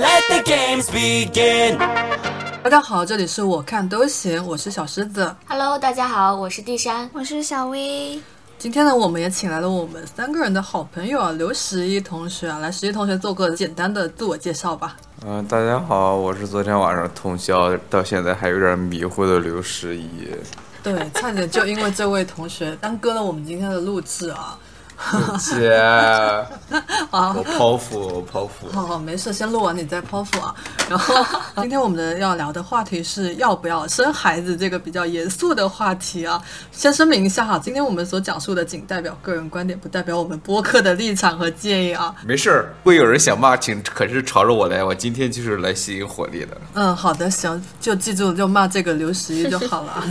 Let the games begin. 大家好，这里是我看都行，我是小狮子。Hello，大家好，我是地山。我是小薇。今天呢，我们也请来了我们三个人的好朋友啊，刘十一同学啊，来十一同学做个简单的自我介绍吧。嗯、大家好，我是昨天晚上通宵到现在还有点迷糊的刘十一。对，差点就因为这位同学耽搁了我们今天的录制啊。姐，我剖腹，我剖腹。好好，没事，先录完你再剖腹啊。然后 今天我们的要聊的话题是要不要生孩子这个比较严肃的话题啊。先声明一下哈，今天我们所讲述的仅代表个人观点，不代表我们播客的立场和建议啊。没事儿，会有人想骂，请可是朝着我来，我今天就是来吸引火力的。嗯，好的，行，就记住就骂这个刘十一就好了。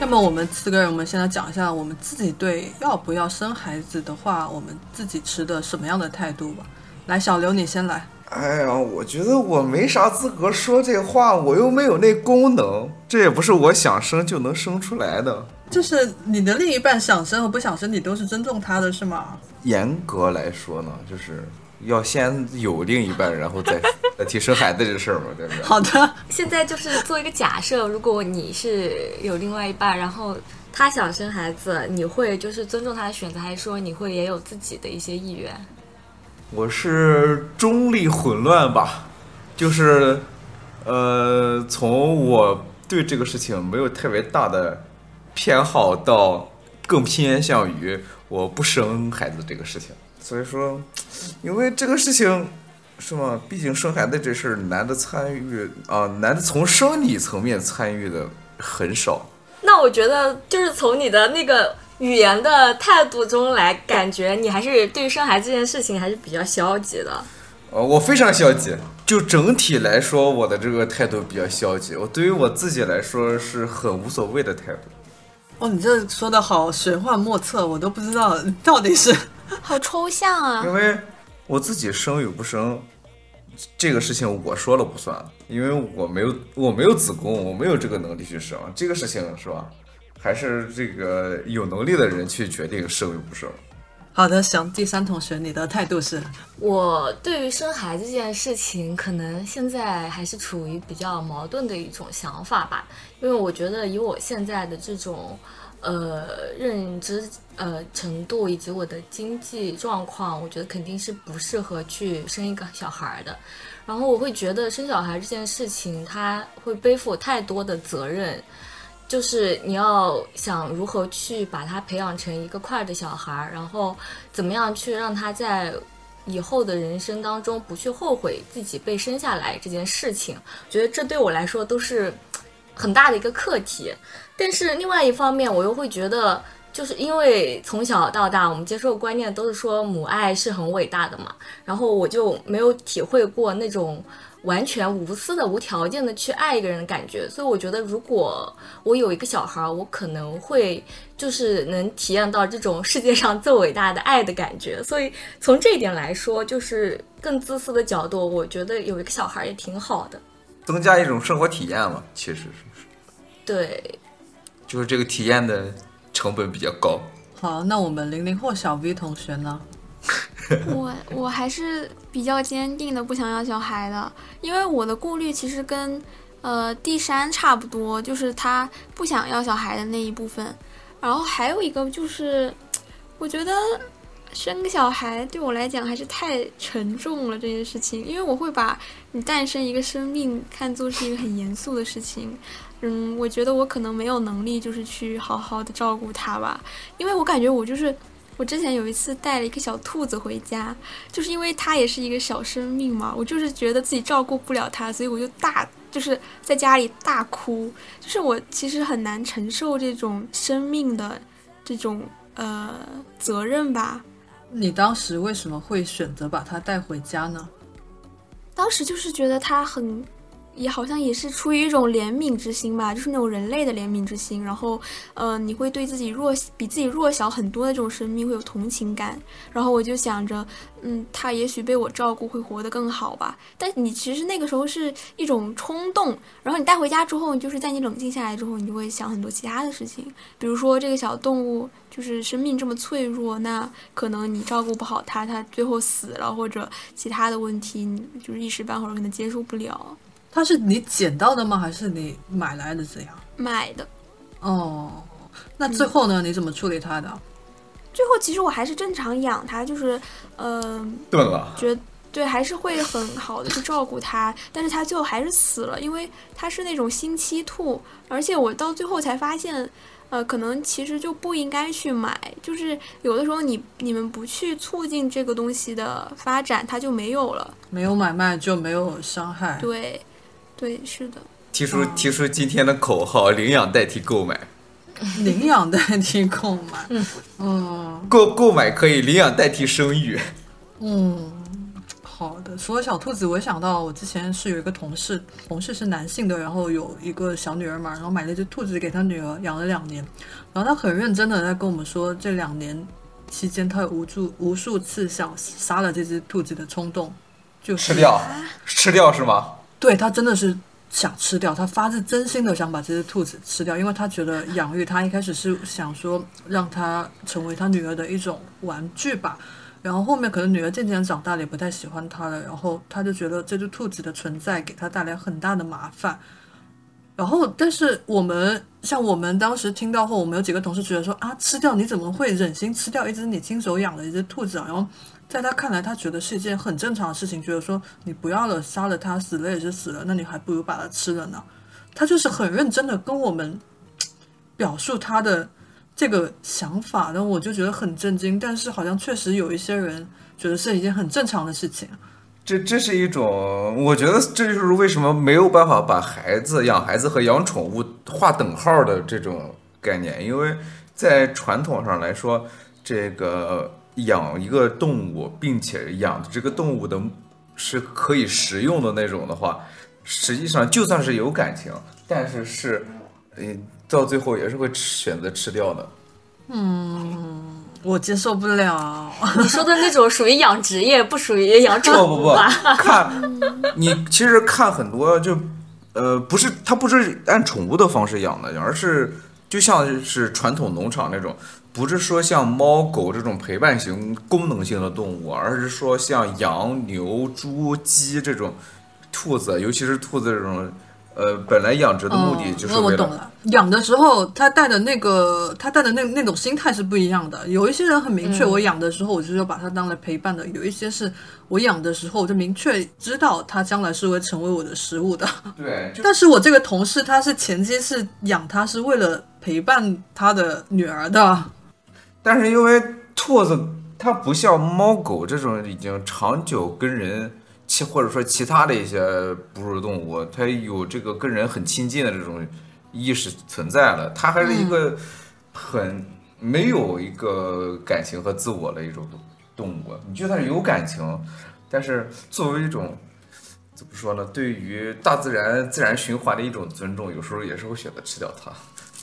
那么我们四个人，我们先来讲一下我们自己对要不要生孩子的话，我们自己持的什么样的态度吧。来，小刘你先来。哎呀，我觉得我没啥资格说这话，我又没有那功能，这也不是我想生就能生出来的。就是你的另一半想生和不想生，你都是尊重他的，是吗？严格来说呢，就是要先有另一半，然后再 再提生孩子这事儿嘛，对不对？好的，现在就是做一个假设，如果你是有另外一半，然后他想生孩子，你会就是尊重他的选择，还是说你会也有自己的一些意愿？我是中立混乱吧，就是，呃，从我对这个事情没有特别大的偏好，到更偏向于我不生孩子这个事情。所以说，因为这个事情是吗？毕竟生孩子这事儿，男的参与啊、男的从生理层面参与的很少。那我觉得就是从你的那个语言的态度中来感觉，你还是对于生孩子这件事情还是比较消极的。呃，我非常消极，就整体来说，我的这个态度比较消极。我对于我自己来说是很无所谓的态度。哦，你这说的好玄幻莫测，我都不知道到底是 好抽象啊！因为我自己生与不生这个事情，我说了不算，因为我没有我没有子宫，我没有这个能力去生这个事情，是吧？还是这个有能力的人去决定生与不生。好的。行，第三同学，你的态度是？我对于生孩子这件事情，可能现在还是处于比较矛盾的一种想法吧，因为我觉得以我现在的这种呃认知呃程度以及我的经济状况，我觉得肯定是不适合去生一个小孩儿的。然后我会觉得生小孩这件事情，他会背负太多的责任。就是你要想如何去把他培养成一个快乐的小孩儿，然后怎么样去让他在以后的人生当中不去后悔自己被生下来这件事情，觉得这对我来说都是很大的一个课题。但是另外一方面，我又会觉得，就是因为从小到大我们接受的观念都是说母爱是很伟大的嘛，然后我就没有体会过那种。完全无私的、无条件的去爱一个人的感觉，所以我觉得，如果我有一个小孩儿，我可能会就是能体验到这种世界上最伟大的爱的感觉。所以从这一点来说，就是更自私的角度，我觉得有一个小孩儿也挺好的。增加一种生活体验嘛，其实是对，就是这个体验的成本比较高。好，那我们零零后小 V 同学呢？我我还是比较坚定的不想要小孩的，因为我的顾虑其实跟呃第三差不多，就是他不想要小孩的那一部分。然后还有一个就是，我觉得生个小孩对我来讲还是太沉重了这件事情，因为我会把你诞生一个生命看作是一个很严肃的事情。嗯，我觉得我可能没有能力就是去好好的照顾它吧，因为我感觉我就是。我之前有一次带了一个小兔子回家，就是因为它也是一个小生命嘛，我就是觉得自己照顾不了它，所以我就大就是在家里大哭，就是我其实很难承受这种生命的这种呃责任吧。你当时为什么会选择把它带回家呢？当时就是觉得它很也好像也是出于一种怜悯之心吧，就是那种人类的怜悯之心。然后，呃，你会对自己弱比自己弱小很多的这种生命会有同情感。然后我就想着，嗯，他也许被我照顾会活得更好吧。但你其实那个时候是一种冲动。然后你带回家之后，就是在你冷静下来之后，你就会想很多其他的事情，比如说这个小动物就是生命这么脆弱，那可能你照顾不好它，它最后死了，或者其他的问题，你就是一时半会儿可能接受不了。它是你捡到的吗？还是你买来的？这样买的。哦，那最后呢？你怎么处理它的？最后其实我还是正常养它，就是呃，炖了。觉对，还是会很好的去照顾它，但是它最后还是死了，因为它是那种星期兔，而且我到最后才发现，呃，可能其实就不应该去买，就是有的时候你你们不去促进这个东西的发展，它就没有了。没有买卖就没有伤害。对。对，是的。提出提出今天的口号：领养代替购买。领养代替购买。嗯。购购买可以，领养代替生育。嗯，好的。除了小兔子，我想到我之前是有一个同事，同事是男性的，然后有一个小女儿嘛，然后买了一只兔子给他女儿养了两年，然后他很认真的在跟我们说，这两年期间他有无数无数次想杀了这只兔子的冲动，就吃掉，吃掉是吗？对他真的是想吃掉，他发自真心的想把这只兔子吃掉，因为他觉得养育他一开始是想说让他成为他女儿的一种玩具吧，然后后面可能女儿渐渐长大了，也不太喜欢他了，然后他就觉得这只兔子的存在给他带来很大的麻烦，然后但是我们像我们当时听到后，我们有几个同事觉得说啊，吃掉你怎么会忍心吃掉一只你亲手养的一只兔子啊？然后。在他看来，他觉得是一件很正常的事情，觉得说你不要了，杀了他，死了也是死了，那你还不如把它吃了呢。他就是很认真的跟我们表述他的这个想法，然后我就觉得很震惊。但是好像确实有一些人觉得是一件很正常的事情。这这是一种，我觉得这就是为什么没有办法把孩子养孩子和养宠物划等号的这种概念，因为在传统上来说，这个。养一个动物，并且养的这个动物的是可以食用的那种的话，实际上就算是有感情，但是是，嗯，到最后也是会选择吃掉的。嗯，我接受不了。你说的那种属于养殖业，不属于养宠物吧？看，你其实看很多就，呃，不是，它不是按宠物的方式养的，而是就像是传统农场那种。不是说像猫狗这种陪伴型、功能性的动物，而是说像羊、牛、猪、鸡这种，兔子，尤其是兔子这种，呃，本来养殖的目的就是为了。我懂了，养的时候他带的那个，他带的那那种心态是不一样的。有一些人很明确，我养的时候我就是要把它当来陪伴的；有一些是我养的时候我就明确知道它将来是会成为我的食物的。对。但是我这个同事他是前期是养它是为了陪伴他的女儿的。但是因为兔子它不像猫狗这种已经长久跟人其或者说其他的一些哺乳动物，它有这个跟人很亲近的这种意识存在了，它还是一个很没有一个感情和自我的一种动物。你就算是有感情，但是作为一种怎么说呢？对于大自然自然循环的一种尊重，有时候也是会选择吃掉它。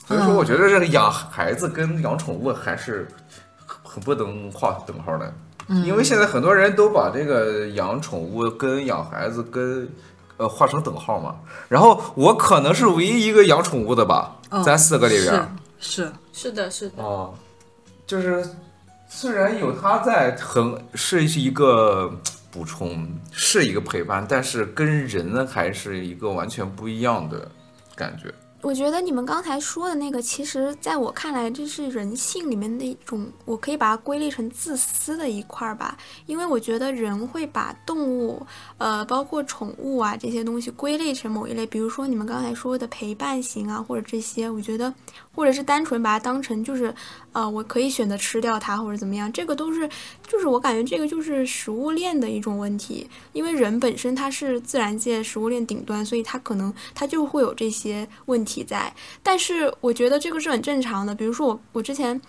所以说，我觉得这个养孩子跟养宠物还是很不能画等号的，因为现在很多人都把这个养宠物跟养孩子跟呃画成等号嘛。然后我可能是唯一一个养宠物的吧，咱四个里边是是的是的哦，就是虽然有他在，很是一个补充，是一个陪伴，但是跟人还是一个完全不一样的感觉。我觉得你们刚才说的那个，其实在我看来，这是人性里面的一种，我可以把它归类成自私的一块儿吧。因为我觉得人会把动物，呃，包括宠物啊这些东西归类成某一类，比如说你们刚才说的陪伴型啊，或者这些，我觉得，或者是单纯把它当成就是。呃，我可以选择吃掉它或者怎么样，这个都是，就是我感觉这个就是食物链的一种问题，因为人本身它是自然界食物链顶端，所以它可能它就会有这些问题在。但是我觉得这个是很正常的，比如说我我之前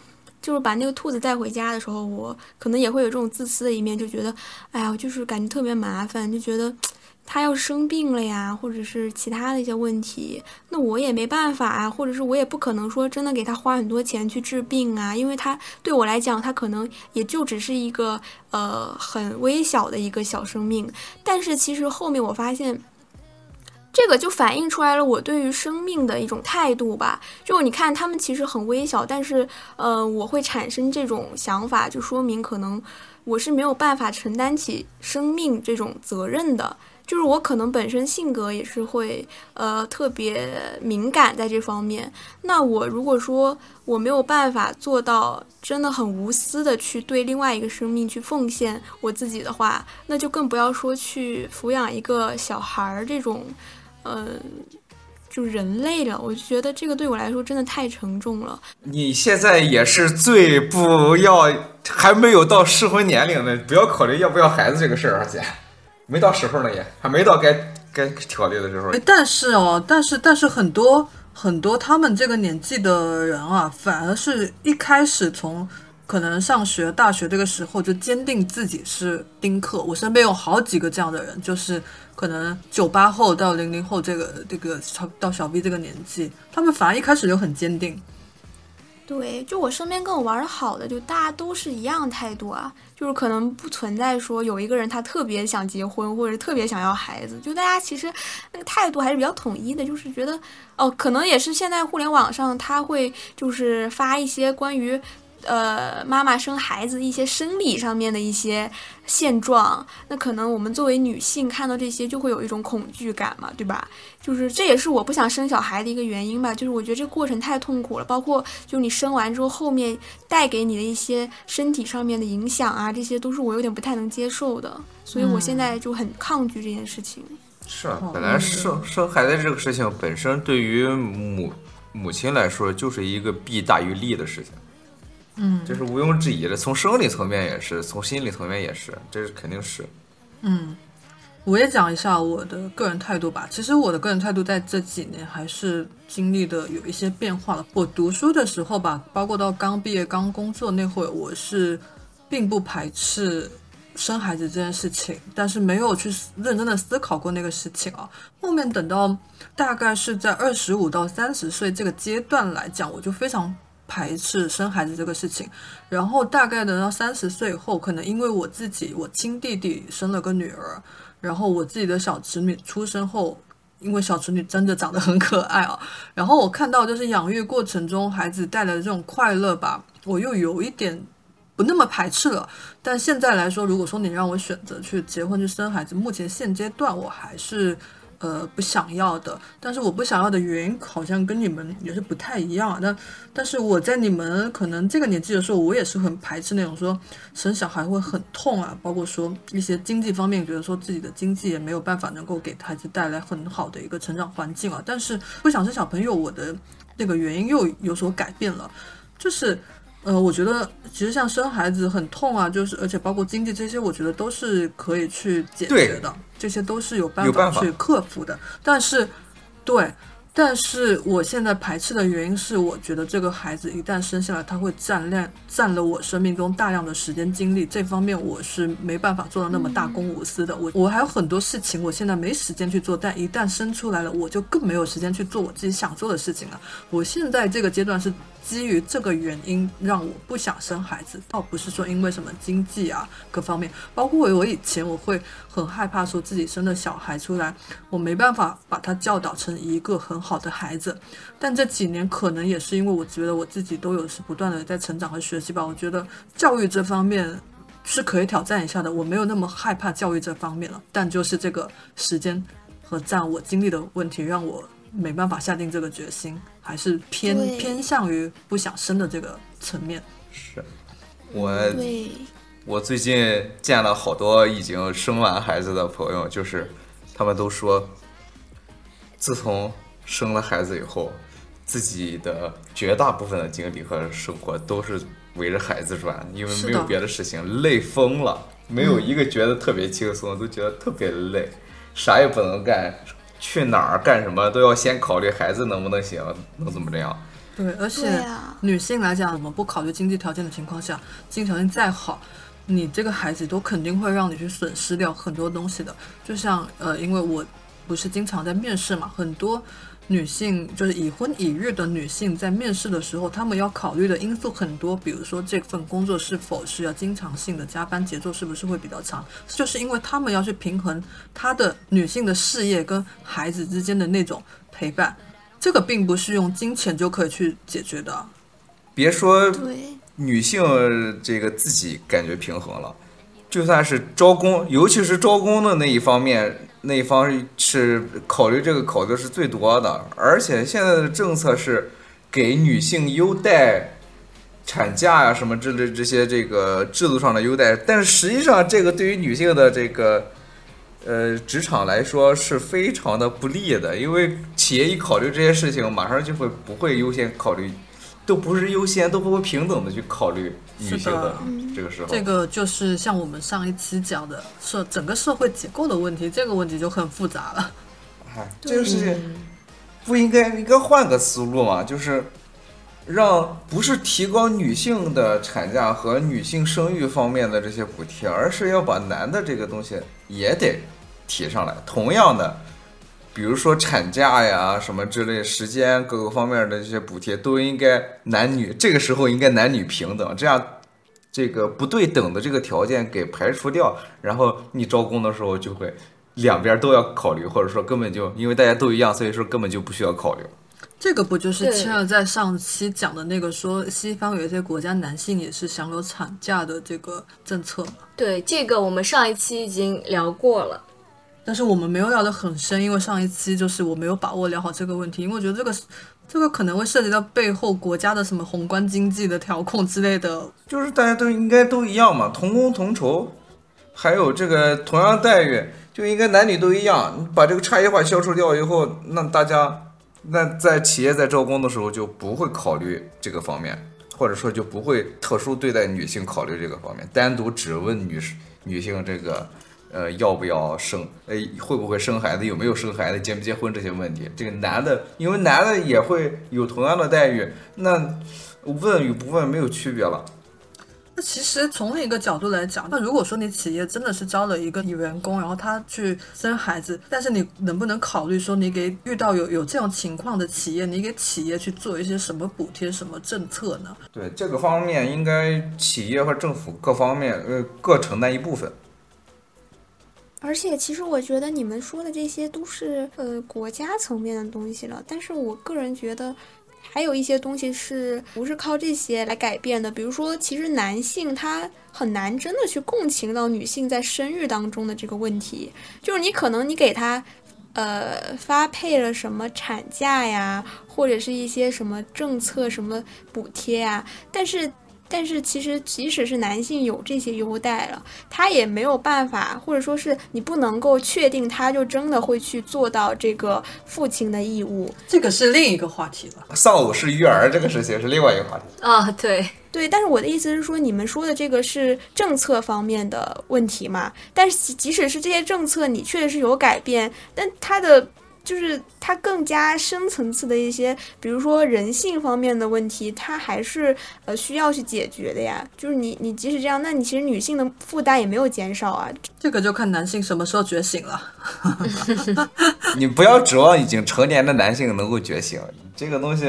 就是把那个兔子带回家的时候，我可能也会有这种自私的一面，就觉得，哎呀，就是感觉特别麻烦，就觉得。他要生病了呀，或者是其他的一些问题，那我也没办法啊，或者是我也不可能说真的给他花很多钱去治病啊，因为他对我来讲，他可能也就只是一个呃很微小的一个小生命。但是其实后面我发现，这个就反映出来了我对于生命的一种态度吧。就你看他们其实很微小，但是呃我会产生这种想法，就说明可能我是没有办法承担起生命这种责任的。就是我可能本身性格也是会，呃，特别敏感在这方面。那我如果说我没有办法做到真的很无私的去对另外一个生命去奉献我自己的话，那就更不要说去抚养一个小孩儿这种，呃，就人类了。我就觉得这个对我来说真的太沉重了。你现在也是最不要还没有到适婚年龄的，不要考虑要不要孩子这个事儿啊，姐。没到时候呢，也还没到该该考虑的时候。但是哦，但是但是很多很多他们这个年纪的人啊，反而是一开始从可能上学大学这个时候就坚定自己是丁克。我身边有好几个这样的人，就是可能九八后到零零后这个这个到小 B 这个年纪，他们反而一开始就很坚定。对，就我身边跟我玩的好的，就大家都是一样态度啊，就是可能不存在说有一个人他特别想结婚，或者特别想要孩子，就大家其实那个态度还是比较统一的，就是觉得哦，可能也是现在互联网上他会就是发一些关于。呃，妈妈生孩子一些生理上面的一些现状，那可能我们作为女性看到这些就会有一种恐惧感嘛，对吧？就是这也是我不想生小孩的一个原因吧。就是我觉得这过程太痛苦了，包括就你生完之后后面带给你的一些身体上面的影响啊，这些都是我有点不太能接受的。所以我现在就很抗拒这件事情。是啊，本来生生孩子这个事情本身对于母母亲来说就是一个弊大于利的事情。嗯，这是毋庸置疑的，从生理层面也是，从心理层面也是，这是肯定是。嗯，我也讲一下我的个人态度吧。其实我的个人态度在这几年还是经历的有一些变化了。我读书的时候吧，包括到刚毕业、刚工作那会儿，我是并不排斥生孩子这件事情，但是没有去认真的思考过那个事情啊。后面等到大概是在二十五到三十岁这个阶段来讲，我就非常。排斥生孩子这个事情，然后大概等到三十岁后，可能因为我自己，我亲弟弟生了个女儿，然后我自己的小侄女出生后，因为小侄女真的长得很可爱啊，然后我看到就是养育过程中孩子带来的这种快乐吧，我又有一点不那么排斥了。但现在来说，如果说你让我选择去结婚去生孩子，目前现阶段我还是。呃，不想要的，但是我不想要的原因好像跟你们也是不太一样。但但是我在你们可能这个年纪的时候，我也是很排斥那种说生小孩会很痛啊，包括说一些经济方面，觉得说自己的经济也没有办法能够给孩子带来很好的一个成长环境啊。但是不想生小朋友，我的那个原因又有所改变了，就是。呃，我觉得其实像生孩子很痛啊，就是而且包括经济这些，我觉得都是可以去解决的，这些都是有办法去克服的。但是，对。但是我现在排斥的原因是，我觉得这个孩子一旦生下来，他会占量占了我生命中大量的时间精力，这方面我是没办法做到那么大公无私的。我我还有很多事情，我现在没时间去做，但一旦生出来了，我就更没有时间去做我自己想做的事情了。我现在这个阶段是基于这个原因让我不想生孩子，倒不是说因为什么经济啊各方面，包括我以前我会很害怕说自己生的小孩出来，我没办法把他教导成一个很。好的孩子，但这几年可能也是因为我觉得我自己都有是不断的在成长和学习吧。我觉得教育这方面是可以挑战一下的，我没有那么害怕教育这方面了。但就是这个时间和占我精力的问题，让我没办法下定这个决心，还是偏偏向于不想生的这个层面。是，我我最近见了好多已经生完孩子的朋友，就是他们都说，自从生了孩子以后，自己的绝大部分的精力和生活都是围着孩子转，因为没有别的事情，累疯了，没有一个觉得特别轻松，都觉得特别累，啥也不能干，去哪儿干什么都要先考虑孩子能不能行，能怎么这样？对，而且女性来讲，我们不考虑经济条件的情况下，经济条件再好。你这个孩子都肯定会让你去损失掉很多东西的。就像呃，因为我不是经常在面试嘛，很多女性就是已婚已育的女性在面试的时候，她们要考虑的因素很多，比如说这份工作是否是要经常性的加班，节奏是不是会比较长，就是因为她们要去平衡她的女性的事业跟孩子之间的那种陪伴，这个并不是用金钱就可以去解决的。别说对，女性这个自己感觉平衡了，就算是招工，尤其是招工的那一方面，那一方是考虑这个考虑是最多的，而且现在的政策是给女性优待。产假呀、什么之类这些这个制度上的优待，但是实际上这个对于女性的这个呃职场来说是非常的不利的，因为企业一考虑这些事情，马上就会不会优先考虑，都不是优先，都不会平等的去考虑女性的这个时候。这个就是像我们上一期讲的社整个社会结构的问题，这个问题就很复杂了。哎，这个事情不应该应该换个思路嘛，就是让不是提高女性的产假和女性生育方面的这些补贴，而是要把男的这个东西也得提上来。同样的，比如说产假呀什么之类，时间各个方面的这些补贴都应该男女这个时候应该男女平等，这样。这个不对等的这个条件给排除掉，然后你招工的时候就会两边都要考虑，或者说根本就因为大家都一样，所以说根本就不需要考虑。这个不就是对切尔在上期讲的那个说西方有一些国家男性也是享有产假的这个政策吗？对，这个我们上一期已经聊过了。但是我们没有聊得很深，因为上一期就是我没有把握聊好这个问题，因为我觉得这个这个可能会涉及到背后国家的什么宏观经济的调控之类的。就是大家都应该都一样嘛，同工同酬，还有这个同样待遇，就应该男女都一样。你把这个差异化消除掉以后，那大家那在企业在招工的时候就不会考虑这个方面，或者说就不会特殊对待女性考虑这个方面，单独只问女士女性这个。呃，要不要生？呃，会不会生孩子？有没有生孩子？结不结婚这些问题？这个男的，因为男的也会有同样的待遇，那问与不问没有区别了。那其实从另一个角度来讲，那如果说你企业真的是招了一个女员工，然后她去生孩子，但是你能不能考虑说，你给遇到有有这种情况的企业，你给企业去做一些什么补贴、什么政策呢？对这个方面，应该企业和政府各方面呃各承担一部分。而且其实我觉得你们说的这些都是呃国家层面的东西了，但是我个人觉得。还有一些东西是不是靠这些来改变的？比如说，其实男性他很难真的去共情到女性在生育当中的这个问题。就是你可能你给他，呃，发配了什么产假呀，或者是一些什么政策、什么补贴呀，但是。但是其实，即使是男性有这些优待了，他也没有办法，或者说是你不能够确定他就真的会去做到这个父亲的义务。这个是另一个话题了。丧偶式育儿这个事情是另外一个话题。啊，对，对，但是我的意思是说，你们说的这个是政策方面的问题嘛？但是即即使是这些政策，你确实是有改变，但它的。就是它更加深层次的一些，比如说人性方面的问题，它还是呃需要去解决的呀。就是你你即使这样，那你其实女性的负担也没有减少啊。这个就看男性什么时候觉醒了。你不要指望已经成年的男性能够觉醒，这个东西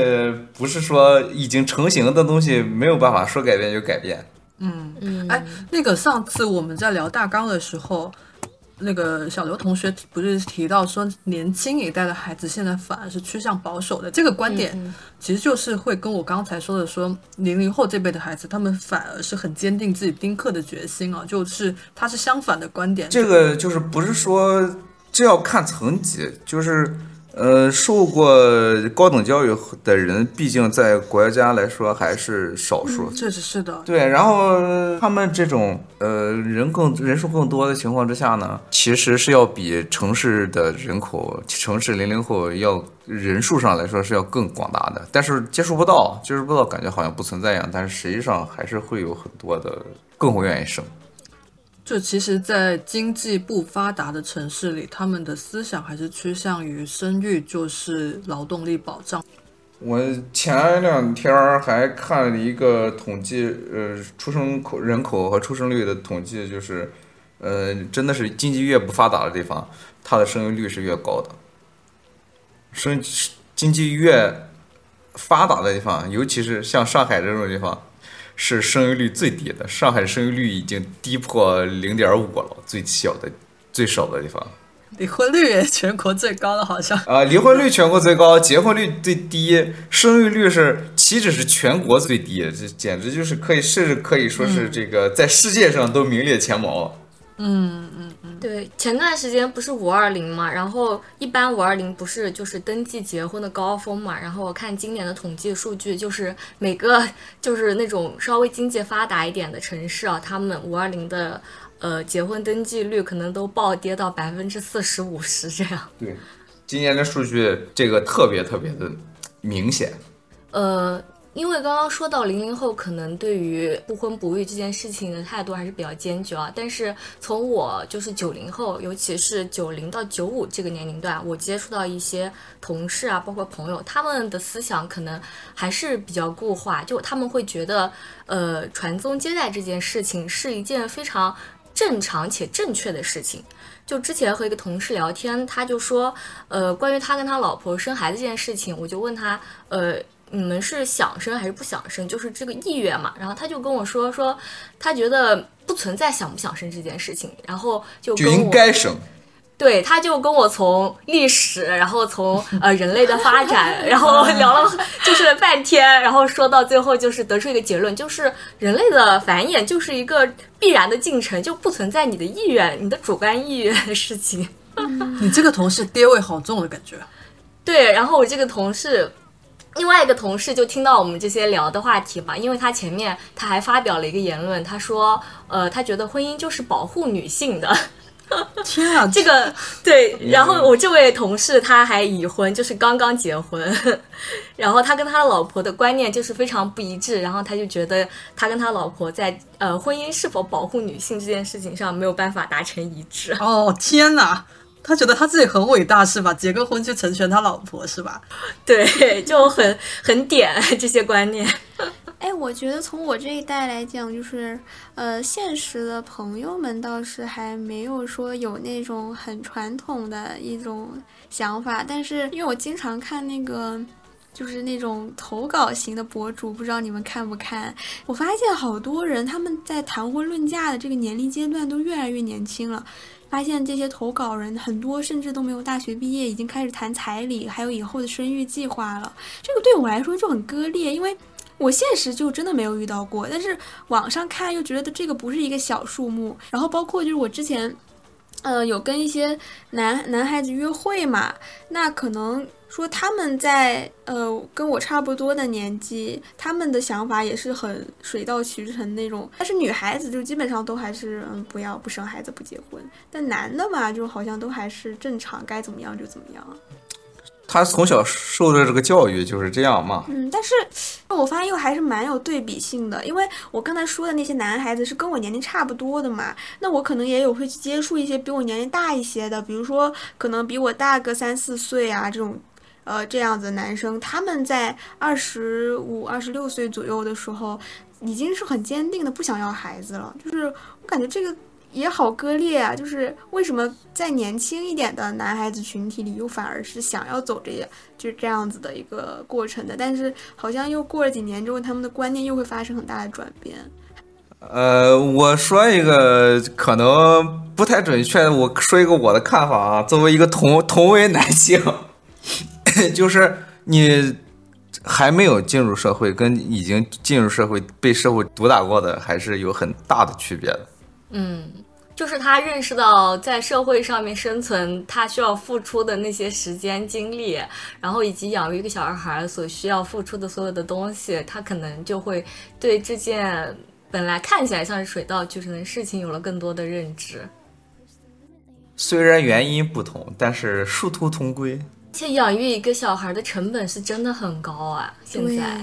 不是说已经成型的东西没有办法说改变就改变。嗯嗯，哎，那个上次我们在聊大纲的时候。那个小刘同学不是提到说，年轻一代的孩子现在反而是趋向保守的，这个观点其实就是会跟我刚才说的说，零零后这辈的孩子，他们反而是很坚定自己丁克的决心啊，就是他是相反的观点。这个就是不是说这要看层级，就是。呃，受过高等教育的人，毕竟在国家来说还是少数。确实是的。对，然后他们这种呃人更人数更多的情况之下呢，其实是要比城市的人口，城市零零后要人数上来说是要更广大的，但是接触不到，接触不到，感觉好像不存在一样，但是实际上还是会有很多的更会愿意生。就其实，在经济不发达的城市里，他们的思想还是趋向于生育就是劳动力保障。我前两天还看了一个统计，呃，出生口人口和出生率的统计，就是，呃，真的是经济越不发达的地方，它的生育率是越高的。生经济越发达的地方，尤其是像上海这种地方，是生育率最低的。上海生育率已经低破零点五了，最小的、最少的地方。离婚率也全国最高的，好像。啊，离婚率全国最高，结婚率最低，生育率是岂止是全国最低，这简直就是可以，甚至可以说是这个在世界上都名列前茅。对，前段时间不是五二零嘛，然后一般五二零不是就是登记结婚的高峰嘛，然后我看今年的统计数据，就是每个 就是那种稍微经济发达一点的城市啊，他们五二零的呃结婚登记率可能都暴跌到百分之四十五十这样。对，今年的数据这个特别特别的明显。呃，因为刚刚说到零零后可能对于不婚不育这件事情的态度还是比较坚决啊，但是从我就是九零后，尤其是九零到九五这个年龄段，我接触到一些同事啊，包括朋友，他们的思想可能还是比较固化，就他们会觉得，呃，传宗接代这件事情是一件非常正常且正确的事情。就之前和一个同事聊天，他就说，呃，关于他跟他老婆生孩子这件事情，我就问他，呃，你们是想生还是不想生？就是这个意愿嘛。然后他就跟我说，说他觉得不存在想不想生这件事情，然后就就应该生，对，他就跟我从历史，然后从 呃人类的发展，然后聊了就是半天，然后说到最后就是得出一个结论，就是人类的繁衍就是一个必然的进程，就不存在你的意愿、你的主观意愿的事情。你这个同事爹味好重的感觉。对，然后我这个同事。另外一个同事就听到我们这些聊的话题嘛，因为他前面他还发表了一个言论，他说，呃，他觉得婚姻就是保护女性的，天啊，这个对，然后我这位同事他还已婚，就是刚刚结婚，然后他跟他老婆的观念就是非常不一致，然后他就觉得他跟他老婆在呃婚姻是否保护女性这件事情上没有办法达成一致。哦天哪，他觉得他自己很伟大是吧？结个婚就成全他老婆是吧？对，就很很点 这些观念。哎，我觉得从我这一代来讲，就是呃，现实的朋友们倒是还没有说有那种很传统的一种想法，但是因为我经常看那个。就是那种投稿型的博主，不知道你们看不看？我发现好多人他们在谈婚论嫁的这个年龄阶段都越来越年轻了。发现这些投稿人很多甚至都没有大学毕业，已经开始谈彩礼，还有以后的生育计划了。这个对我来说就很割裂，因为我现实就真的没有遇到过，但是网上看又觉得这个不是一个小数目。然后包括就是我之前，呃，有跟一些男男孩子约会嘛，那可能说他们在呃跟我差不多的年纪，他们的想法也是很水到渠成那种。但是女孩子就基本上都还是嗯不要不生孩子不结婚，但男的嘛就好像都还是正常该怎么样就怎么样。他从小受的这个教育就是这样嘛。嗯，但是我发现又还是蛮有对比性的，因为我刚才说的那些男孩子是跟我年龄差不多的嘛，那我可能也有会去接触一些比我年龄大一些的，比如说可能比我大个三四岁啊这种，呃这样子的男生，他们在二十五、二十六岁左右的时候，已经是很坚定的不想要孩子了，就是我感觉这个。也好割裂啊！就是为什么在年轻一点的男孩子群体里，又反而是想要走这就这样子的一个过程的，但是好像又过了几年之后，他们的观念又会发生很大的转变。呃，我说一个可能不太准确，我说一个我的看法啊。作为一个同同为男性，就是你还没有进入社会，跟已经进入社会被社会毒打过的，还是有很大的区别的。嗯，就是他认识到在社会上面生存，他需要付出的那些时间、精力，然后以及养育一个小孩所需要付出的所有的东西，他可能就会对这件本来看起来像是水到渠成的事情有了更多的认知。虽然原因不同，但是殊途同归。且养育一个小孩的成本是真的很高啊！现在，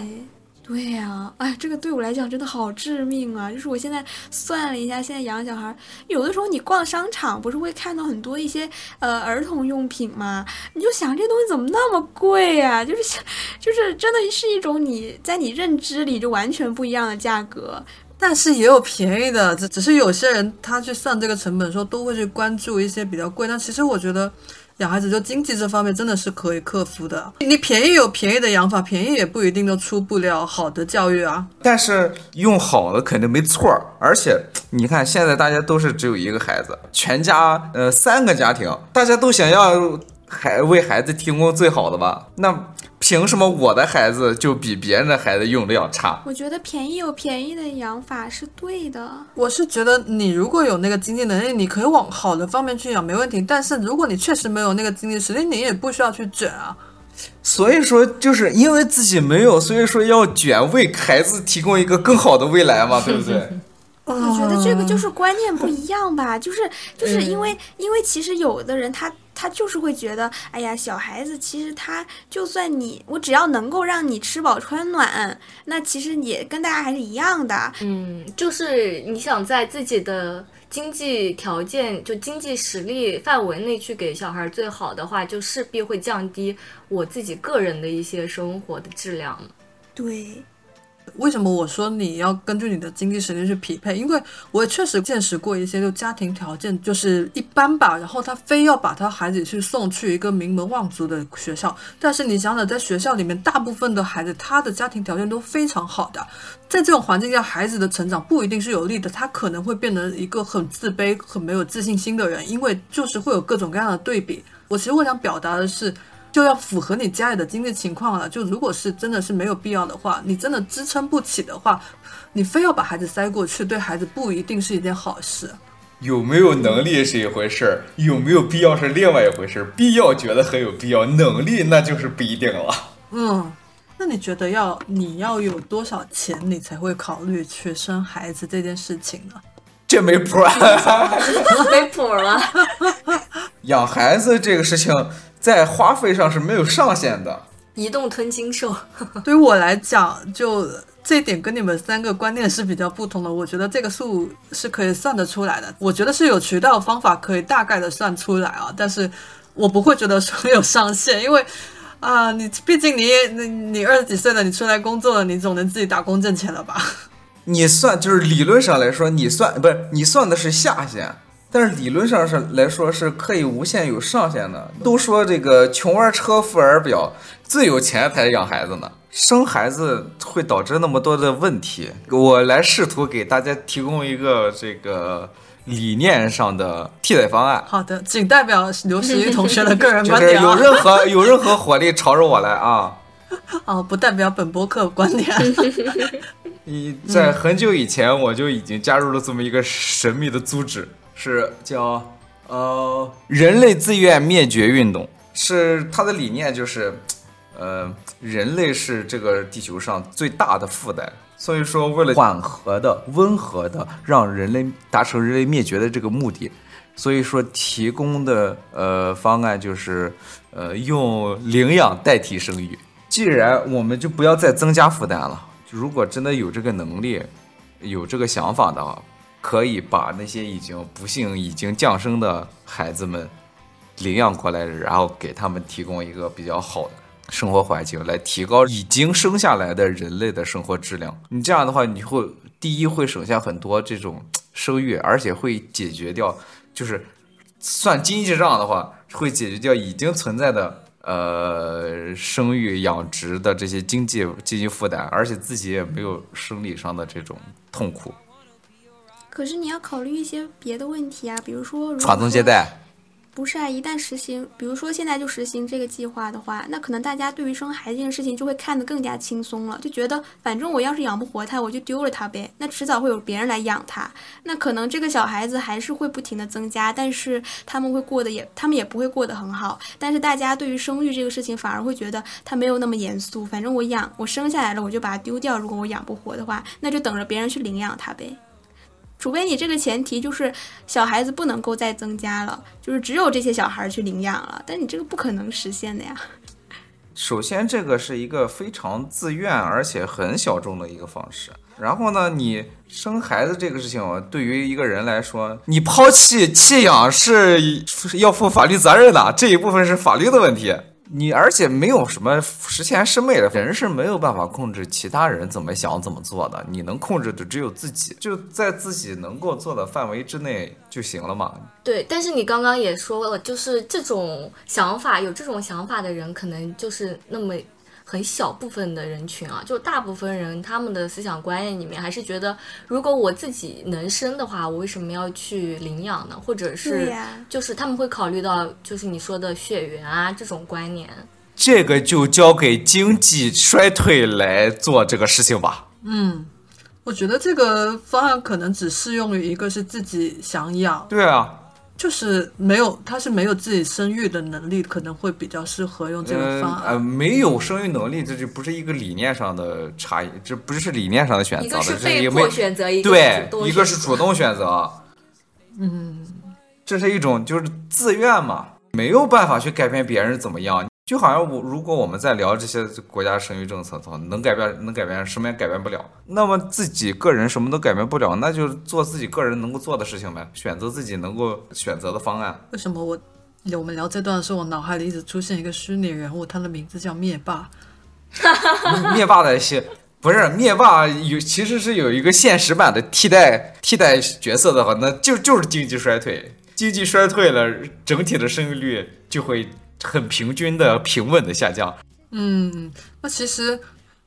对呀、哎，这个对我来讲真的好致命啊！就是我现在算了一下，现在养小孩，有的时候你逛商场不是会看到很多一些呃儿童用品吗？你就想这东西怎么那么贵呀、就是就是真的是一种你在你认知里就完全不一样的价格。但是也有便宜的，只只是有些人他去算这个成本的时候，都会去关注一些比较贵。但其实我觉得养孩子就经济这方面真的是可以克服的。你便宜有便宜的养法，便宜也不一定都出不了好的教育啊。但是用好的肯定没错，而且你看现在大家都是只有一个孩子，全家呃三个家庭，大家都想要孩为孩子提供最好的吧？那凭什么我的孩子就比别人的孩子用的要差？我觉得便宜有便宜的养法是对的。我是觉得你如果有那个经济能力，你可以往好的方面去养，没问题。但是如果你确实没有那个经济实力，你也不需要去卷啊。所以说，就是因为自己没有，所以说要卷，为孩子提供一个更好的未来嘛，对不对？我觉得这个就是观念不一样吧，就是就是因为、因为其实有的人他他就是会觉得，哎呀，小孩子其实他就算你我只要能够让你吃饱穿暖，那其实也跟大家还是一样的。嗯，就是你想在自己的经济条件，就经济实力范围内去给小孩最好的话，就势必会降低我自己个人的一些生活的质量。对，为什么我说你要根据你的经济实力去匹配？因为我也确实见识过一些，就家庭条件就是一般吧，然后他非要把他孩子去送去一个名门望族的学校。但是你想想，在学校里面，大部分的孩子他的家庭条件都非常好的，在这种环境下，孩子的成长不一定是有利的，他可能会变成一个很自卑、很没有自信心的人，因为就是会有各种各样的对比。我其实我想表达的是。就要符合你家里的经济情况了。就如果是真的是没有必要的话，你真的支撑不起的话，你非要把孩子塞过去，对孩子不一定是一件好事。有没有能力是一回事儿，有没有必要是另外一回事儿。必要觉得很有必要，能力那就是不一定了。嗯，那你觉得要你要有多少钱，你才会考虑去生孩子这件事情呢？这没谱啊！没谱了。养孩子这个事情，在花费上是没有上限的。移动吞金兽，对于我来讲，就这一点跟你们三个观念是比较不同的。我觉得这个数是可以算得出来的，我觉得是有渠道方法可以大概的算出来啊，但是我不会觉得说有上限，因为 啊，你毕竟你也你你二十几岁了，你出来工作了，你总能自己打工挣钱了吧？你算就是理论上来说，你算不是你算的是下限，但是理论上是来说是可以无限有上限的。都说这个穷玩车富玩表，最有钱才养孩子呢。生孩子会导致那么多的问题，我来试图给大家提供一个这个理念上的替代方案。好的，仅代表刘诗玉同学的个人观点啊，有任何 有任何火力朝着我来啊！哦，不代表本博客观点。你在很久以前我就已经加入了这么一个神秘的组织，是叫呃人类自愿灭绝运动，是它的理念就是，呃人类是这个地球上最大的负担，所以说为了缓和的、温和的让人类达成人类灭绝的这个目的，所以说提供的呃方案就是呃用领养代替生育。既然我们就不要再增加负担了，如果真的有这个能力、有这个想法的话，可以把那些已经不幸已经降生的孩子们领养过来，然后给他们提供一个比较好的生活环境，来提高已经生下来的人类的生活质量。你这样的话，你会第一会省下很多这种生育，而且会解决掉，就是算经济账的话，会解决掉已经存在的呃生育养殖的这些经济经济负担，而且自己也没有生理上的这种痛苦。可是你要考虑一些别的问题啊，比如说传宗接代，不是啊，一旦实行，比如说现在就实行这个计划的话，那可能大家对于生孩子这件事情就会看得更加轻松了，就觉得反正我要是养不活他，我就丢了他呗，那迟早会有别人来养他。那可能这个小孩子还是会不停的增加，但是他们会过得也，他们也不会过得很好。但是大家对于生育这个事情反而会觉得他没有那么严肃，反正我养我生下来了，我就把它丢掉。如果我养不活的话，那就等着别人去领养他呗。除非你这个前提就是小孩子不能够再增加了，就是只有这些小孩去领养了，但你这个不可能实现的呀。首先，这个是一个非常自愿而且很小众的一个方式。然后呢，你生孩子这个事情，对于一个人来说，你抛弃弃养是要负法律责任的，这一部分是法律的问题。你而且没有什么十全十美的，人是没有办法控制其他人怎么想怎么做的，你能控制的只有自己，就在自己能够做的范围之内就行了嘛。对，但是你刚刚也说了，就是这种想法，有这种想法的人，可能就是那么。很小部分的人群啊，就大部分人他们的思想观念里面还是觉得，如果我自己能生的话，我为什么要去领养呢？或者是就是他们会考虑到，就是你说的血缘啊这种观念。这个就交给经济衰退来做这个事情吧。嗯，我觉得这个方案可能只适用于一个是自己想养。对啊。就是没有，他是没有自己生育的能力，可能会比较适合用这个方案。呃，没有生育能力，这就不是一个理念上的差异，这不是理念上的选择，一个是被迫选择，一个对，一个是主动选择。嗯，这是一种就是自愿嘛，没有办法去改变别人怎么样。就好像我，如果我们在聊这些国家生育政策的话，能改变能改变什么也改变不了。那么自己个人什么都改变不了，那就做自己个人能够做的事情呗，选择自己能够选择的方案。为什么我我们聊这段的时候，我脑海里一直出现一个虚拟人物，他的名字叫灭霸。灭霸的戏不是灭霸有，其实是有一个现实版的替代替代角色的话，那就就是经济衰退，经济衰退了，整体的生育率就会。很平均的、平稳的下降。嗯，那其实，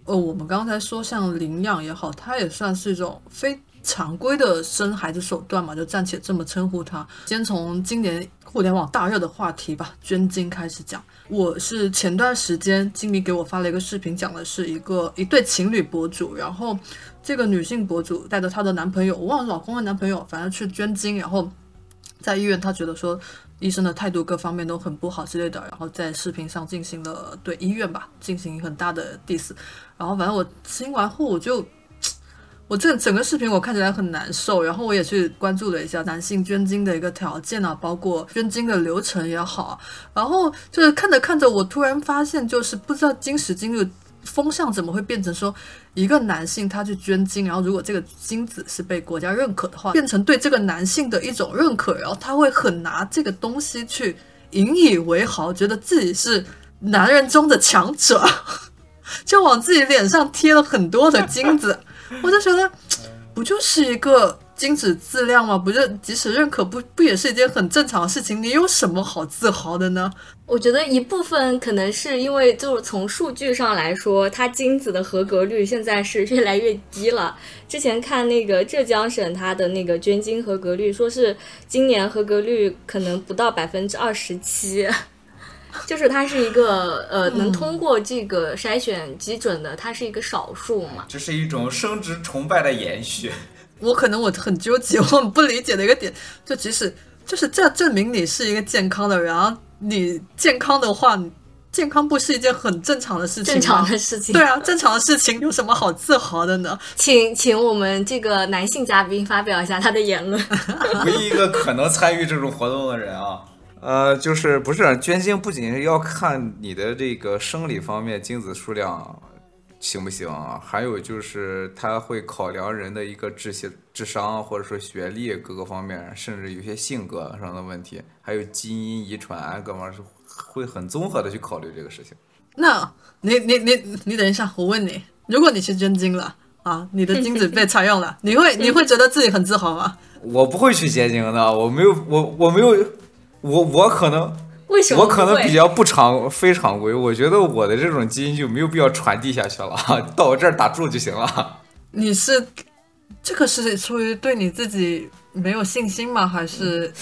呃，我们刚才说像领养也好，它也算是一种非常规的生孩子手段嘛，就暂且这么称呼它。先从今年互联网大热的话题吧，捐精开始讲。我是前段时间经理给我发了一个视频，讲的是一个一对情侣博主，然后这个女性博主带着她的男朋友，我忘了老公和男朋友，反正去捐精，然后在医院，她觉得说。医生的态度各方面都很不好之类的，然后在视频上进行了对医院吧进行很大的 diss，然后反正我听完后我就，我这整个视频我看起来很难受，然后我也去关注了一下男性捐精的一个条件啊，包括捐精的流程也好，然后就是看着看着我突然发现就是不知道今时今日。风向怎么会变成说一个男性他去捐精，然后如果这个精子是被国家认可的话，变成对这个男性的一种认可，然后他会很拿这个东西去引以为豪，觉得自己是男人中的强者，就往自己脸上贴了很多的金子，我就觉得不就是一个。精子质量吗？不是，即使认可，不不也是一件很正常的事情？你有什么好自豪的呢？我觉得一部分可能是因为，就是从数据上来说，它精子的合格率现在是越来越低了。之前看那个浙江省它的那个捐精合格率，说是今年合格率可能不到百分之二十七，就是它是一个呃能通过这个筛选基准的，它是一个少数嘛。这是一种生殖崇拜的延续。我可能我很纠结，我很不理解的一个点，就即使就是这证明你是一个健康的人，然后你健康的话，健康不是一件很正常的事情正常的事情，对啊，正常的事情有什么好自豪的呢？请请我们这个男性嘉宾发表一下他的言论。唯一一个可能参与这种活动的人啊，呃，就是不是捐精，不仅是要看你的这个生理方面精子数量。行不行啊？还有就是他会考量人的一个智性、智商，或者说学历各个方面，甚至有些性格上的问题，还有基因遗传各方面是会很综合的去考虑这个事情。那你你你你等一下，我问你，如果你去捐精了啊，你的精子被采用了，你会你会觉得自己很自豪吗？我不会去捐精的，我没有，我我没有，我我可能。为什么我可能比较不常非常规？我觉得我的这种基因就没有必要传递下去了，到我这儿打住就行了。你是这个是出于对你自己没有信心吗？还是？